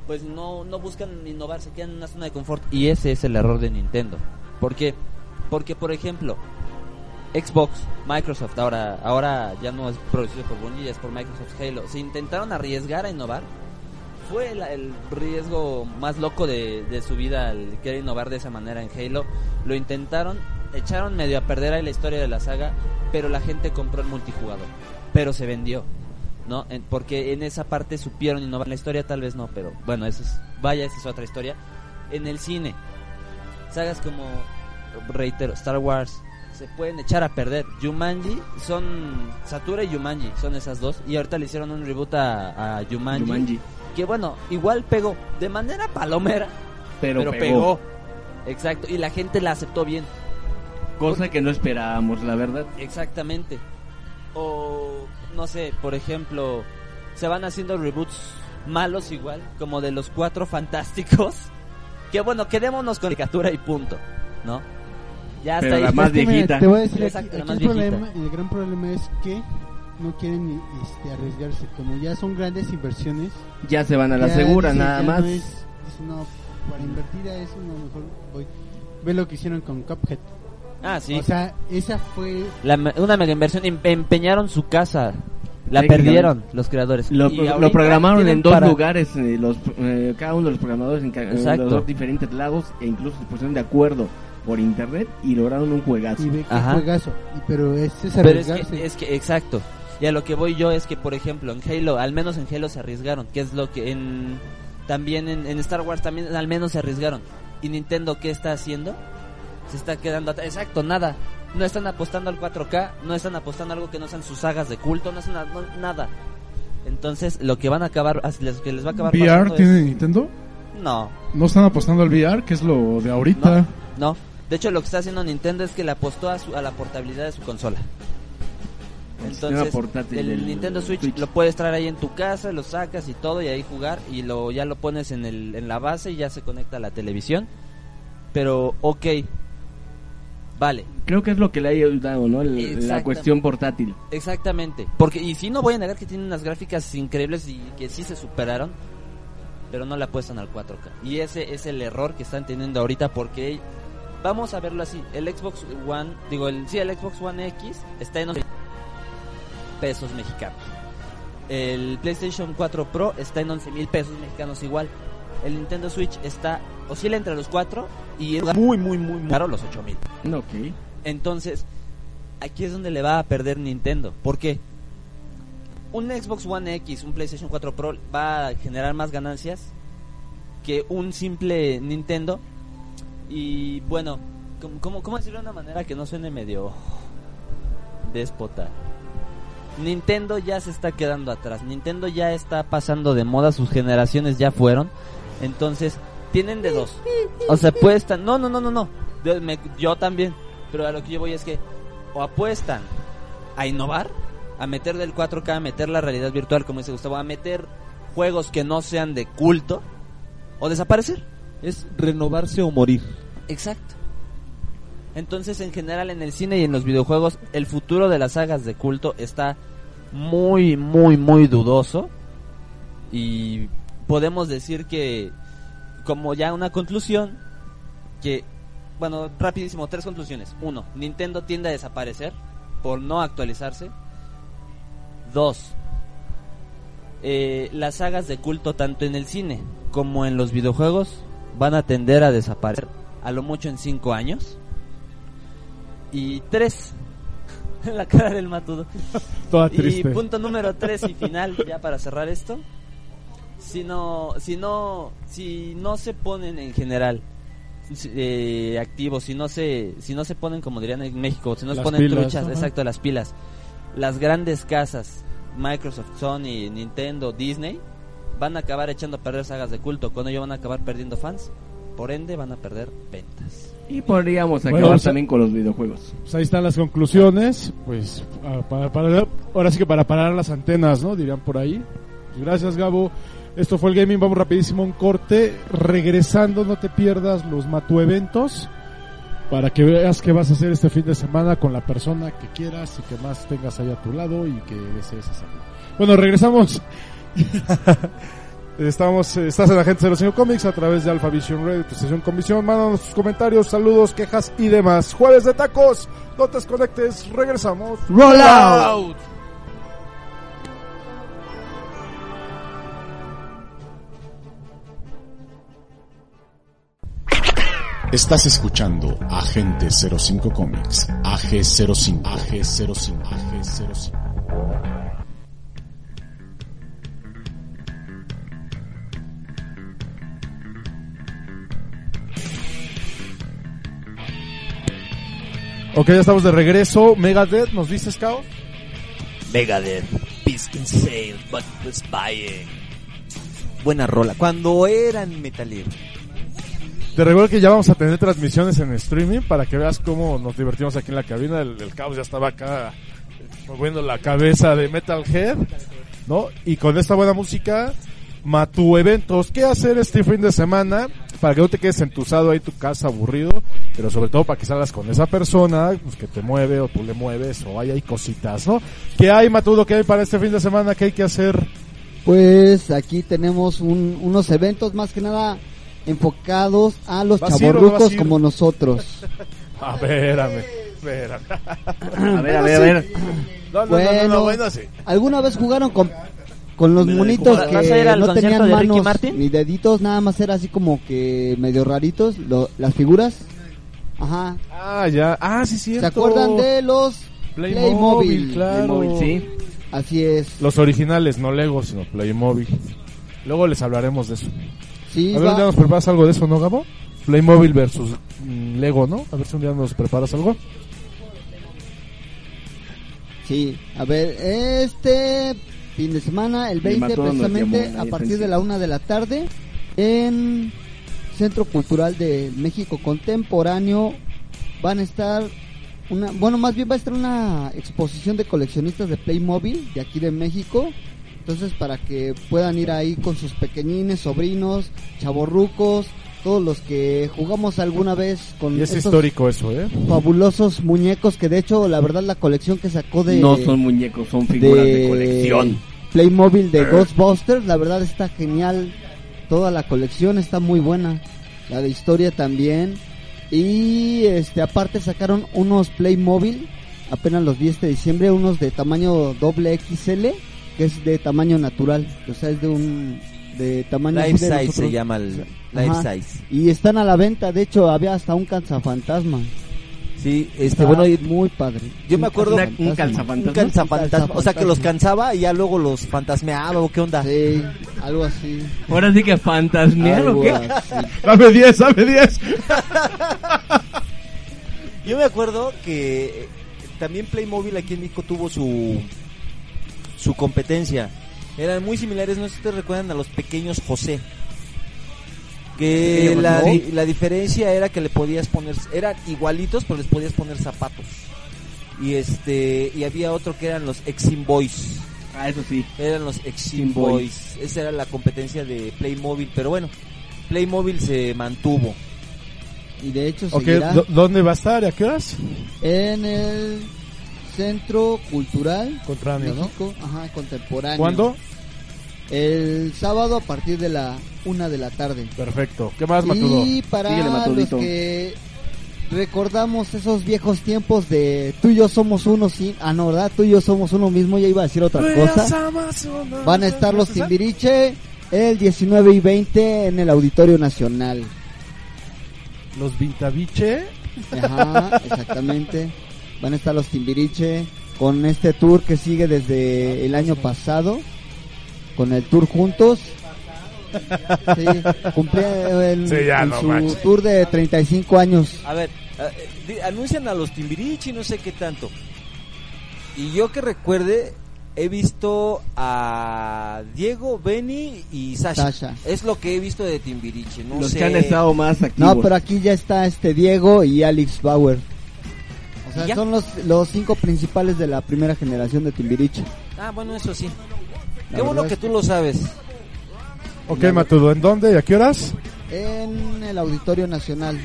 pues no, no buscan innovar, se quedan en una zona de confort. Y ese es el error de Nintendo. ¿Por qué? Porque, por ejemplo, Xbox, Microsoft, ahora, ahora ya no es producido por Bungie, es por Microsoft Halo. Se intentaron arriesgar a innovar. Fue el, riesgo más loco de, de su vida el querer innovar de esa manera en Halo. Lo intentaron, echaron medio a perder ahí la historia de la saga, pero la gente compró el multijugador. Pero se vendió. ¿no? Porque en esa parte supieron innovar. La historia tal vez no, pero bueno, eso es, vaya, esa es otra historia. En el cine, sagas como, reitero, Star Wars, se pueden echar a perder. Jumanji son, Satura y Jumanji son esas dos. Y ahorita le hicieron un reboot a, a Jumanji. Que bueno, igual pegó de manera palomera, Pero, pero, pegó. pegó. Exacto, y la gente la aceptó bien. Cosa que no esperábamos, la verdad. Exactamente. O, no sé, por ejemplo, se van haciendo reboots malos igual, como de los cuatro fantásticos. Que bueno, quedémonos con caricatura y punto, ¿no? Ya está Pero ahí. la más Es que, mira, viejita. te voy a decir, Exacto, aquí, la aquí más el, viejita. problema, el gran problema es que no quieren este, arriesgarse. Como ya son grandes inversiones, Ya se van a la ya segura, dicen, nada ya más. No, es, dicen, no, para invertir a eso, no, mejor voy. Ve lo que hicieron con Cuphead. Ah, sí. O sea, esa fue. La me- una mega inversión, em- empeñaron su casa. La perdieron los creadores. Lo, Y lo ahorita programaron tienen en dos para- lugares, eh, los, eh, cada uno de los programadores en, ca- en Exacto. los dos diferentes lados, e incluso se pusieron de acuerdo por internet y lograron un juegazo. Y ve que Ajá. juegazo. Y, pero es, es Pero es que, es que, exacto. Y a lo que voy yo es que, por ejemplo, en Halo, al menos en Halo se arriesgaron. Que es lo que en. También en, en Star Wars también al menos se arriesgaron. ¿Y Nintendo qué está haciendo? Se está quedando atrás. Exacto, nada. No están apostando al 4K, no están apostando a algo que no sean sus sagas de culto, no a- no- nada. Entonces, lo que van a acabar, lo que les va a acabar VR tiene es- Nintendo. No, No están apostando al VR, que es lo de ahorita. no. De hecho, lo que está haciendo Nintendo es que le apostó a, su- a la portabilidad de su consola. Entonces, el Nintendo Switch, Switch. lo puedes traer ahí en tu casa, lo sacas y todo, y ahí jugar, y lo ya lo pones en, el, en la base y ya se conecta a la televisión. Pero, ok, vale, Creo que es lo que le ha ayudado, ¿no? El- la cuestión portátil. exactamente. Porque, y si no voy a negar que tiene unas gráficas increíbles y que sí se superaron, pero no le apuestan al 4K. Y ese es el error que están teniendo ahorita porque vamos a verlo así, el Xbox One, digo, el sí, el Xbox One X está en 11 pesos mexicanos. El PlayStation 4 Pro está en 11 mil pesos mexicanos igual. El Nintendo Switch está oscila entre los 4 y es muy muy muy muy caro los 8 mil. Ok. Entonces, aquí es donde le va a perder Nintendo. ¿Por qué? Un Xbox One X, un PlayStation 4 Pro va a generar más ganancias que un simple Nintendo. Y bueno, ¿cómo, cómo, decirlo de una manera que no suene medio déspota? Nintendo ya se está quedando atrás. Nintendo ya está pasando de moda, sus generaciones ya fueron. Entonces, tienen de dos. O sea, apuestan. No, no, no, no, no. Yo también. Pero a lo que yo voy es que o apuestan a innovar, a meter del 4K, a meter la realidad virtual, como dice Gustavo, a meter juegos que no sean de culto, o desaparecer. Es renovarse o morir. Exacto. Entonces, en general, en el cine y en los videojuegos, el futuro de las sagas de culto está muy, muy, muy dudoso. Y podemos decir que, como ya una conclusión, que, bueno, rapidísimo, tres conclusiones. Uno, Nintendo tiende a desaparecer por no actualizarse. Dos, eh, las sagas de culto, tanto en el cine como en los videojuegos, van a tender a desaparecer a lo mucho en cinco años. Y tres, la cara del matudo. Toda Y punto número tres y final, ya para cerrar esto. Si no, si no, si no se ponen en general eh, activos, si no se, si no se ponen como dirían en México, si no se ponen pilas, truchas, ajá. exacto, las pilas, las grandes casas, Microsoft, Sony, Nintendo, Disney, van a acabar echando a perder sagas de culto, con ello van a acabar perdiendo fans, por ende van a perder ventas. Y podríamos Bueno, acabar o sea- también con los videojuegos. Pues ahí están las conclusiones. Pues ah, para, para- ahora sí que para parar las antenas, ¿no? Dirían por ahí. Pues gracias, Gabo. Esto fue el gaming. Vamos rapidísimo a un corte. Regresando, no te pierdas los Matu eventos. Para que veas qué vas a hacer este fin de semana con la persona que quieras y que más tengas ahí a tu lado y que desees hacerlo. Bueno, regresamos. Estamos, estás en la gente 05 Comics a través de Alpha Vision Radio, tu estación con visión. Mándanos tus comentarios, saludos, quejas y demás. Jueves de tacos, no te desconectes, regresamos. Roll out. Estás escuchando Agente 05 Comics, AG05, AG05, AG05. Ok, ya estamos de regreso. Megadeth, ¿nos dices, Cao? Megadeth, Peace can sail, but was buying. Buena rola. Cuando eran metaleros. Te recuerdo que ya vamos a tener transmisiones en streaming para que veas cómo nos divertimos aquí en la cabina. El, el caos ya estaba acá moviendo la cabeza de Metalhead, ¿no? Y con esta buena música, Matu Eventos. ¿Qué hacer este fin de semana? Para que no te quedes entusado ahí tu casa aburrido, pero sobre todo para que salgas con esa persona pues, que te mueve o tú le mueves o hay ahí cositas, ¿no? ¿Qué hay, Matudo? ¿Qué hay para este fin de semana? ¿Qué hay que hacer? Pues aquí tenemos un- unos eventos más que nada enfocados a los ¿Vas a no a chavorrucos ir? como nosotros. A ver, espérame, espérame. A ver, a ver, a ver. No, no, no, no, no, bueno, sí. ¿Alguna vez jugaron con, con los ¿Me monitos ¿Vas que a ir al no tenían de Ricky manos Martin? ni deditos? Nada más era así como que medio raritos, lo- las figuras. Ajá. Ah, ya. Ah, sí, cierto. ¿Se acuerdan de los Playmobil, Playmobil? claro. Playmobil, sí. Así es. Los originales, no Lego, sino Playmobil. Luego les hablaremos de eso. Sí, A ver, va- un día nos preparas algo de eso, ¿no, Gabo? Playmobil versus mm, Lego, ¿no? A ver si un día nos preparas algo. Sí, a ver, este fin de semana, el Mi 20, matón nos precisamente llamó, a partir de la una de la tarde, en Centro Cultural de México Contemporáneo, van a estar una, bueno, más bien va a estar una exposición de coleccionistas de Playmobil de aquí de México. Entonces, para que puedan ir ahí con sus pequeñines, sobrinos, chavorrucos, todos los que jugamos alguna vez con Y es estos histórico eso, ¿eh? fabulosos muñecos que de hecho la verdad la colección que sacó de No son muñecos, son figuras de, colección. Playmobil de Eh. Ghostbusters la verdad está genial toda la colección está muy buena la de historia también y este aparte sacaron unos Playmobil apenas los vi este diciembre unos de tamaño doble XL que es de tamaño natural o sea es de un de tamaño Life de size nosotros. se llama el Ajá. life size. y están a la venta de hecho había hasta un cazafantasma Sí, este, bueno, y- muy padre. yo me acuerdo Una- un calzafantasma. un calzafantasma, o sea que los cansaba y ya luego los fantasmeaba o qué onda. Sí, algo así. Ahora sí que fantasmear o qué. así. Dame 10, dame 10. Yo me acuerdo que también Playmobil aquí en México tuvo su su competencia. Eran muy similares, no sé si te recuerdan a los pequeños José. Que la, di- la diferencia era que le podías poner, eran igualitos, pero les podías poner zapatos. Y este, y había otro que eran los Exim Boys. Ah, eso sí. Eran los Exim Boys. Boys. Esa era la competencia de Playmobil, pero bueno, Playmobil se mantuvo. Y de hecho Ok, seguirá ¿dó- ¿dónde va a estar a qué horas? en el Centro Cultural Contemporáneo, ¿no? Ajá, contemporáneo. ¿Cuándo? El sábado a partir de la una de la tarde. Perfecto. ¿Qué más, Matudo? Y para Síguele, los que recordamos esos viejos tiempos de tú y yo somos uno, sí, ah no, ¿verdad? Tú y yo somos uno mismo, ya iba a decir otra cosa. Van a estar los Timbiriche el 19 y 20 en el Auditorio Nacional. Los Vintaviche. Ajá, exactamente. Van a estar los Timbiriche con este tour que sigue desde el año pasado, con el tour juntos. Sí, cumple en, Sí, ya, no su manches. tour de 35 años. A ver, eh, anuncian a los Timbirichi, no sé qué tanto. Y yo que recuerde, he visto a Diego, Benny y Sasha. Sasha. Es lo que he visto de Timbiriche, no Los sé. que han estado más activos. No, pero aquí ya está este Diego y Alex Bauer. O sea, son los, los cinco principales de la primera generación de Timbiriche. Ah, bueno, eso sí. La Qué bueno verdad que es- tú lo sabes. Ok, Matudo, ¿en dónde y a qué horas? En el Auditorio Nacional.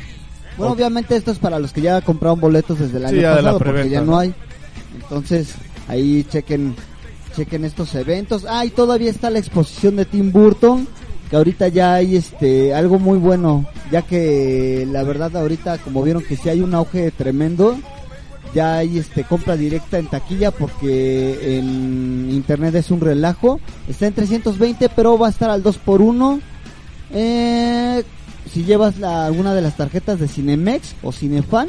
Bueno, obviamente esto es para los que ya compraron boletos desde el Sí, año ya de la pasado, porque ya no ¿no? hay. Entonces, ahí chequen chequen estos eventos. Ah, y todavía está la exposición de Tim Burton, que ahorita ya hay este algo muy bueno, ya que la verdad ahorita como vieron que sí hay un auge tremendo, ya hay este compra directa en taquilla porque en internet es un relajo. Está en 320, pero va a estar al 2 por 1 eh, si llevas la, alguna de las tarjetas de Cinemex o Cinefan,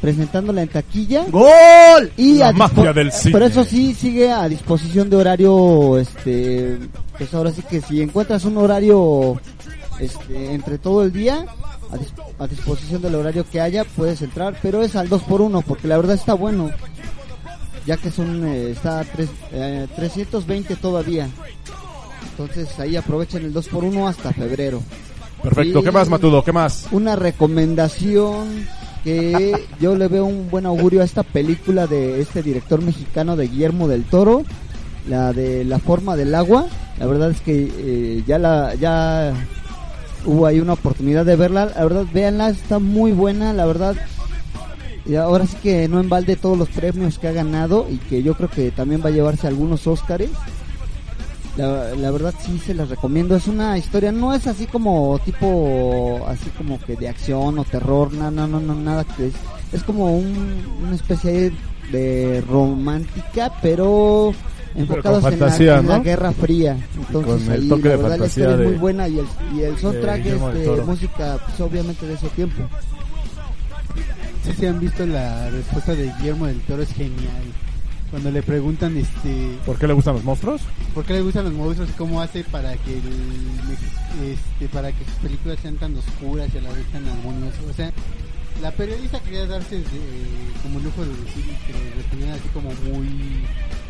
presentándola en taquilla. ¡Gol! Y La magia del cine. Pero eso sí, sigue a disposición de horario, este, pues ahora sí que si encuentras un horario, este, entre todo el día, a, dis- a disposición del horario que haya, puedes entrar, pero es al 2 por 1 porque la verdad está bueno. Ya que son, eh, está a tres- eh, 320 todavía. Entonces ahí aprovechen el 2 por 1 hasta febrero. Perfecto. Y ¿Qué más, Matudo? ¿Qué más? Una recomendación que yo le veo un buen augurio a esta película de este director mexicano de Guillermo del Toro, la de La forma del agua. La verdad es que eh, ya la ya hubo ahí una oportunidad de verla. La verdad, véanla, está muy buena, la verdad. Y ahora sí que no en balde todos los premios que ha ganado y que yo creo que también va a llevarse algunos Óscares. La, la verdad sí se las recomiendo. Es una historia, no es así como tipo, así como que de acción o terror, no, no, no, no nada que es. Es como un, una especie de romántica, pero enfocados en, la. Guerra Fría. Entonces con el ahí toque la de verdad la fantasía historia es muy de- buena y el, y el soundtrack es de Toro. música, pues obviamente de ese tiempo. Sí, se han visto la respuesta de Guillermo del Toro, es genial. Cuando le preguntan, este, ¿Por qué le gustan los monstruos? ¿por qué le gustan los monstruos y cómo hace para que el, este, para que sus películas sean tan oscuras y a la vez tan armoniosas? O sea, la periodista quería darse eh, como el lujo de decir que le respondieran así como muy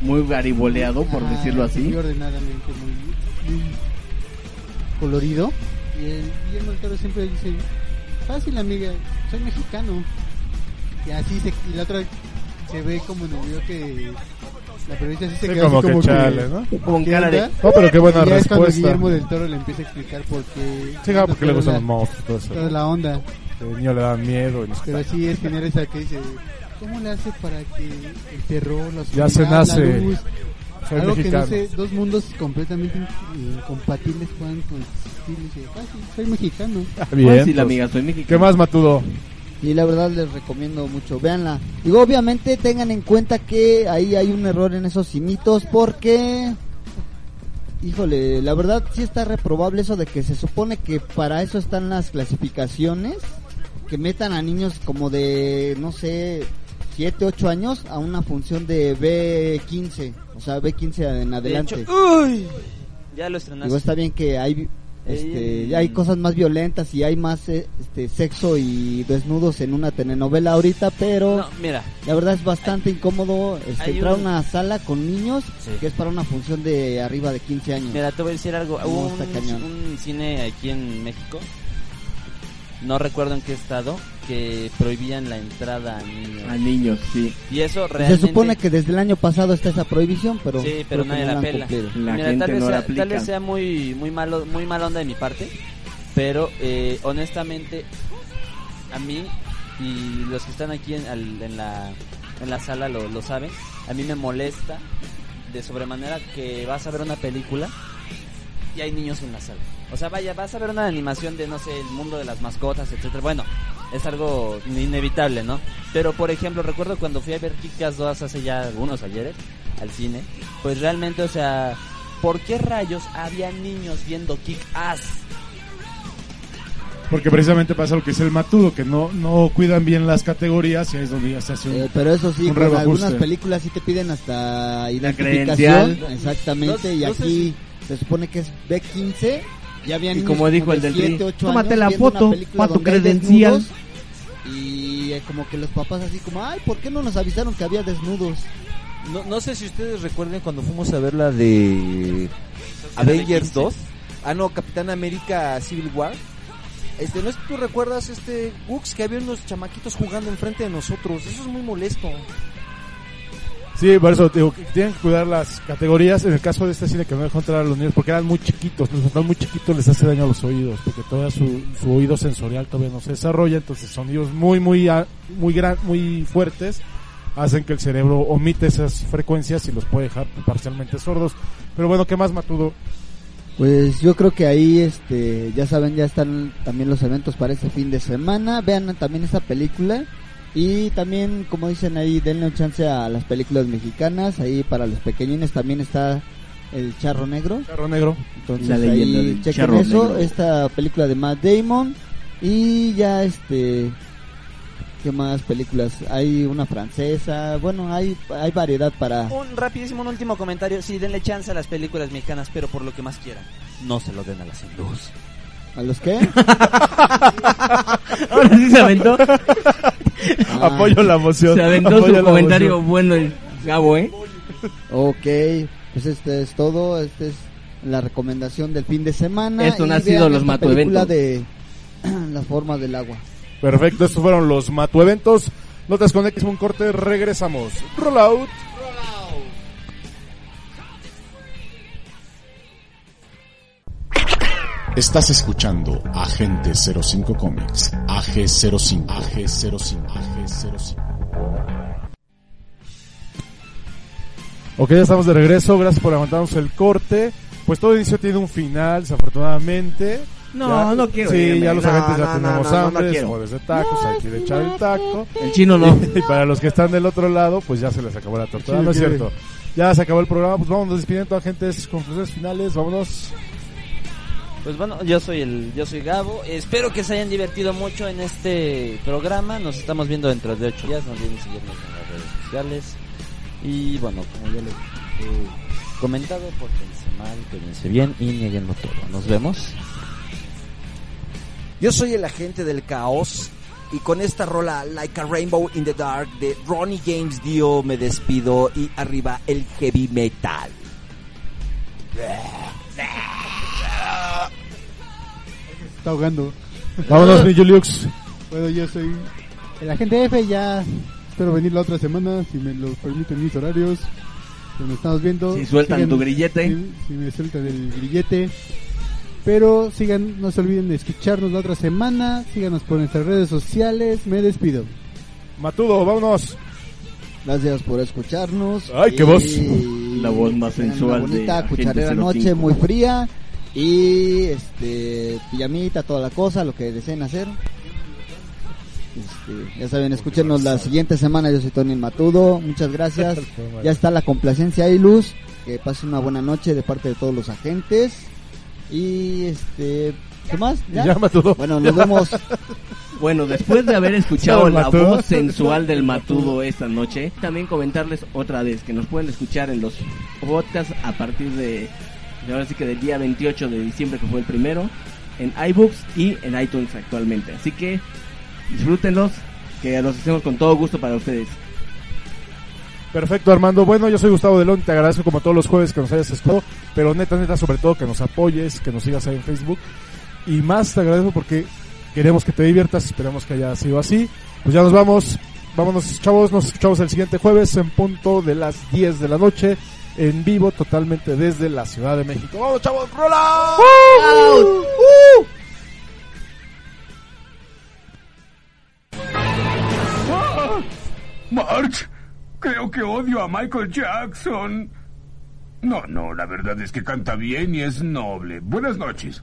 Muy gariboleado, por decirlo así. Muy ordenadamente, muy, muy colorido. Y el Guillermo del Toro siempre dice, fácil amiga, soy mexicano. Y así se, y la otra se ve como en el video que la periodista sí se Sí, queda como así que como chale, ¿no? Con ¿qué cara de-? No, pero qué buena Y es cuando. Guillermo del Toro le empieza a explicar por qué. Sí, claro, porque le gustan los monstruos, todo eso. Toda la onda. El niño le da miedo y no. Pero sí es genial esa que dice, ¿cómo le hace para que el terror, la Ya se oscuridad, nace. la luz, Soy algo mexicano. que no sé, dos mundos completamente in- incompatibles puedan coexistir? Y dice, "Fácil, soy mexicano. Bien, Fácil, pues. amiga, soy mexicano. ¿Qué más, Matudo? Y la verdad les recomiendo mucho, véanla. Digo, obviamente tengan en cuenta que ahí hay un error en esos cimitos porque... Híjole, la verdad sí está reprobable eso de que se supone que para eso están las clasificaciones, que metan a niños como de, no sé, 7, 8 años a una función de B15, o sea, B15 en De adelante. hecho, uy, ya lo estrenaste. Digo, está bien que hay este, Ey. ya hay cosas más violentas y hay más eh, este, sexo y desnudos en una telenovela ahorita, pero No, mira, la verdad es bastante incómodo este, hay entrar a un- una sala con niños Sí. que es para una función de arriba de 15 años. mira, te voy a decir algo. No, Hubo está un, cañón. un cine aquí en México, no recuerdo en qué estado, que prohibían la entrada a niños. A niños, sí. Y eso se realmente... supone que desde el año pasado está esa prohibición, pero Sí, pero nadie no la pela. cumplido. La Mira, gente tal vez, no la sea, tal vez sea muy muy malo muy mala onda de mi parte, pero eh, honestamente a mí y los que están aquí en, al- en la en la sala lo, lo saben, a mí me molesta de sobremanera que vas a ver una película y hay niños en la sala. O sea, vaya, vas a ver una animación de, no sé, el mundo de las mascotas, etcétera. Bueno, es algo inevitable, ¿no? Pero, por ejemplo, recuerdo cuando fui a ver Kick-Ass 2 hace ya algunos ayeres al cine, pues realmente, o sea, ¿por qué rayos había niños viendo Kick-Ass? Porque precisamente pasa lo que es el Matudo, que no, no cuidan bien las categorías y ahí es donde ya se hace un... Eh, pero eso sí, con reajuste. algunas películas sí te piden hasta credencial. identificación, exactamente, No- y no aquí se supone que es B15, ya había Y como dijo el del 7, Tri, 8 tómate años la foto película pa' tu credencial. desnudos, Y eh, como que los papás así como, ay, ¿por qué no nos avisaron que había desnudos? No, no sé si ustedes recuerden cuando fuimos a ver la de Avengers 15. 2. Ah, no, Capitán América Civil War. Este, no sé si tú recuerdas, este, Gux, que había unos chamaquitos jugando enfrente de nosotros. Eso es muy molesto. Sí, por eso digo tienen que cuidar las categorías. En el caso de este cine que no dejó entrar a los niños porque eran muy chiquitos, los están muy chiquitos les hace daño a los oídos porque todavía su, su oído sensorial todavía no se desarrolla, entonces sonidos muy muy muy gran, muy fuertes hacen que el cerebro omite esas frecuencias y los puede dejar parcialmente sordos. Pero bueno, ¿qué más Matudo? Pues yo creo que ahí, este, ya saben, ya están también los eventos para este fin de semana. Vean también esta película. Y también, como dicen ahí, denle un chance a las películas mexicanas. Ahí para los pequeñines también está El Charro Negro. Charro Negro. Entonces La ahí chequen Charro eso. Negro. Esta película de Matt Damon. Y ya este... ¿Qué más películas? Hay una francesa. Bueno, hay, hay variedad para... Un rapidísimo, un último comentario. Sí, denle chance a las películas mexicanas, pero por lo que más quieran. No se lo den a las hindús. ¿A los qué? Ahora sí se aventó. Ah. Apoyo la moción. Se aventó Apoyo su comentario moción. bueno el Gabo, ¿eh? Ok, pues este es todo. Este es la recomendación del fin de semana. Esto no ha sido los matoeventos. película de La forma del agua. Perfecto, estos fueron los Matu Eventos. No te desconectes, un corte, regresamos. Roll Estás escuchando Agente 05 Comics. AG05. AG05. AG05. Ok, ya estamos de regreso. Gracias por aguantarnos el corte. Pues todo inicio tiene un final, desafortunadamente. No, Ya- no quiero Sí, irme. ya los No, agentes ya no, tenemos no, no, no hambre, de tacos, hay que ir a echar el taco. El chino no. Y para los que están del otro lado, pues ya se les acabó la tortura. Sí, no es cierto. Ya se acabó el programa, pues vámonos despidiendo, agentes, conclusiones finales, vámonos. Pues bueno, yo soy el, yo soy Gabo. Espero que se hayan divertido mucho en este programa. Nos estamos viendo dentro de ocho días. No olviden seguirnos en las redes sociales. Y bueno, como ya les he comentado, pórtense mal, cuídense bien y nieguenlo todo. Nos vemos. Yo soy el agente del caos y con esta rola Like a Rainbow in the Dark de Ronnie James Dio me despido y arriba el heavy metal. Está ahogando. Vámonos, mi Juliux. Bueno, yo soy el agente F. Ya espero venir la otra semana, si me lo permiten mis horarios. Pues nos estamos viendo. Si sueltan tu grillete. Si, si me sueltan el grillete. Pero sigan, no se olviden de escucharnos la otra semana. Síganos por nuestras redes sociales. Me despido. Matudo, vámonos. Gracias por escucharnos. Ay, qué Y voz. La voz más sensual Una bonita de cucharera 05. noche muy fría. Y este, pijamita, toda la cosa, lo que deseen hacer. Este, ya saben, escúchenos la siguiente semana. Yo soy Tony el Matudo. Muchas gracias. Ya está la complacencia y luz. Que pasen una buena noche de parte de todos los agentes. Y este, ¿qué más? Ya, Matudo. Bueno, nos vemos. Bueno, después de haber escuchado la Matudo. voz sensual del Matudo esta noche, también comentarles otra vez que nos pueden escuchar en los podcasts a partir de, de ahora sí que del día 28 de diciembre que fue el primero, en iBooks y en iTunes actualmente. Así que disfrútenlos, que los hacemos con todo gusto para ustedes. Perfecto, Armando. Bueno, yo soy Gustavo Delón. Te agradezco como todos los jueves que nos hayas escuchado. Pero neta, neta, sobre todo que nos apoyes, que nos sigas ahí en Facebook. Y más te agradezco porque queremos que te diviertas. Esperamos que haya sido así. Pues ya nos vamos. Vámonos, chavos. Nos escuchamos el siguiente jueves en punto de las 10 de la noche. En vivo, totalmente desde la Ciudad de México. ¡Vamos, chavos! ¡Roll out! ¡Uh! March, creo que odio a Michael Jackson. No, no, la verdad es que canta bien y es noble. Buenas noches.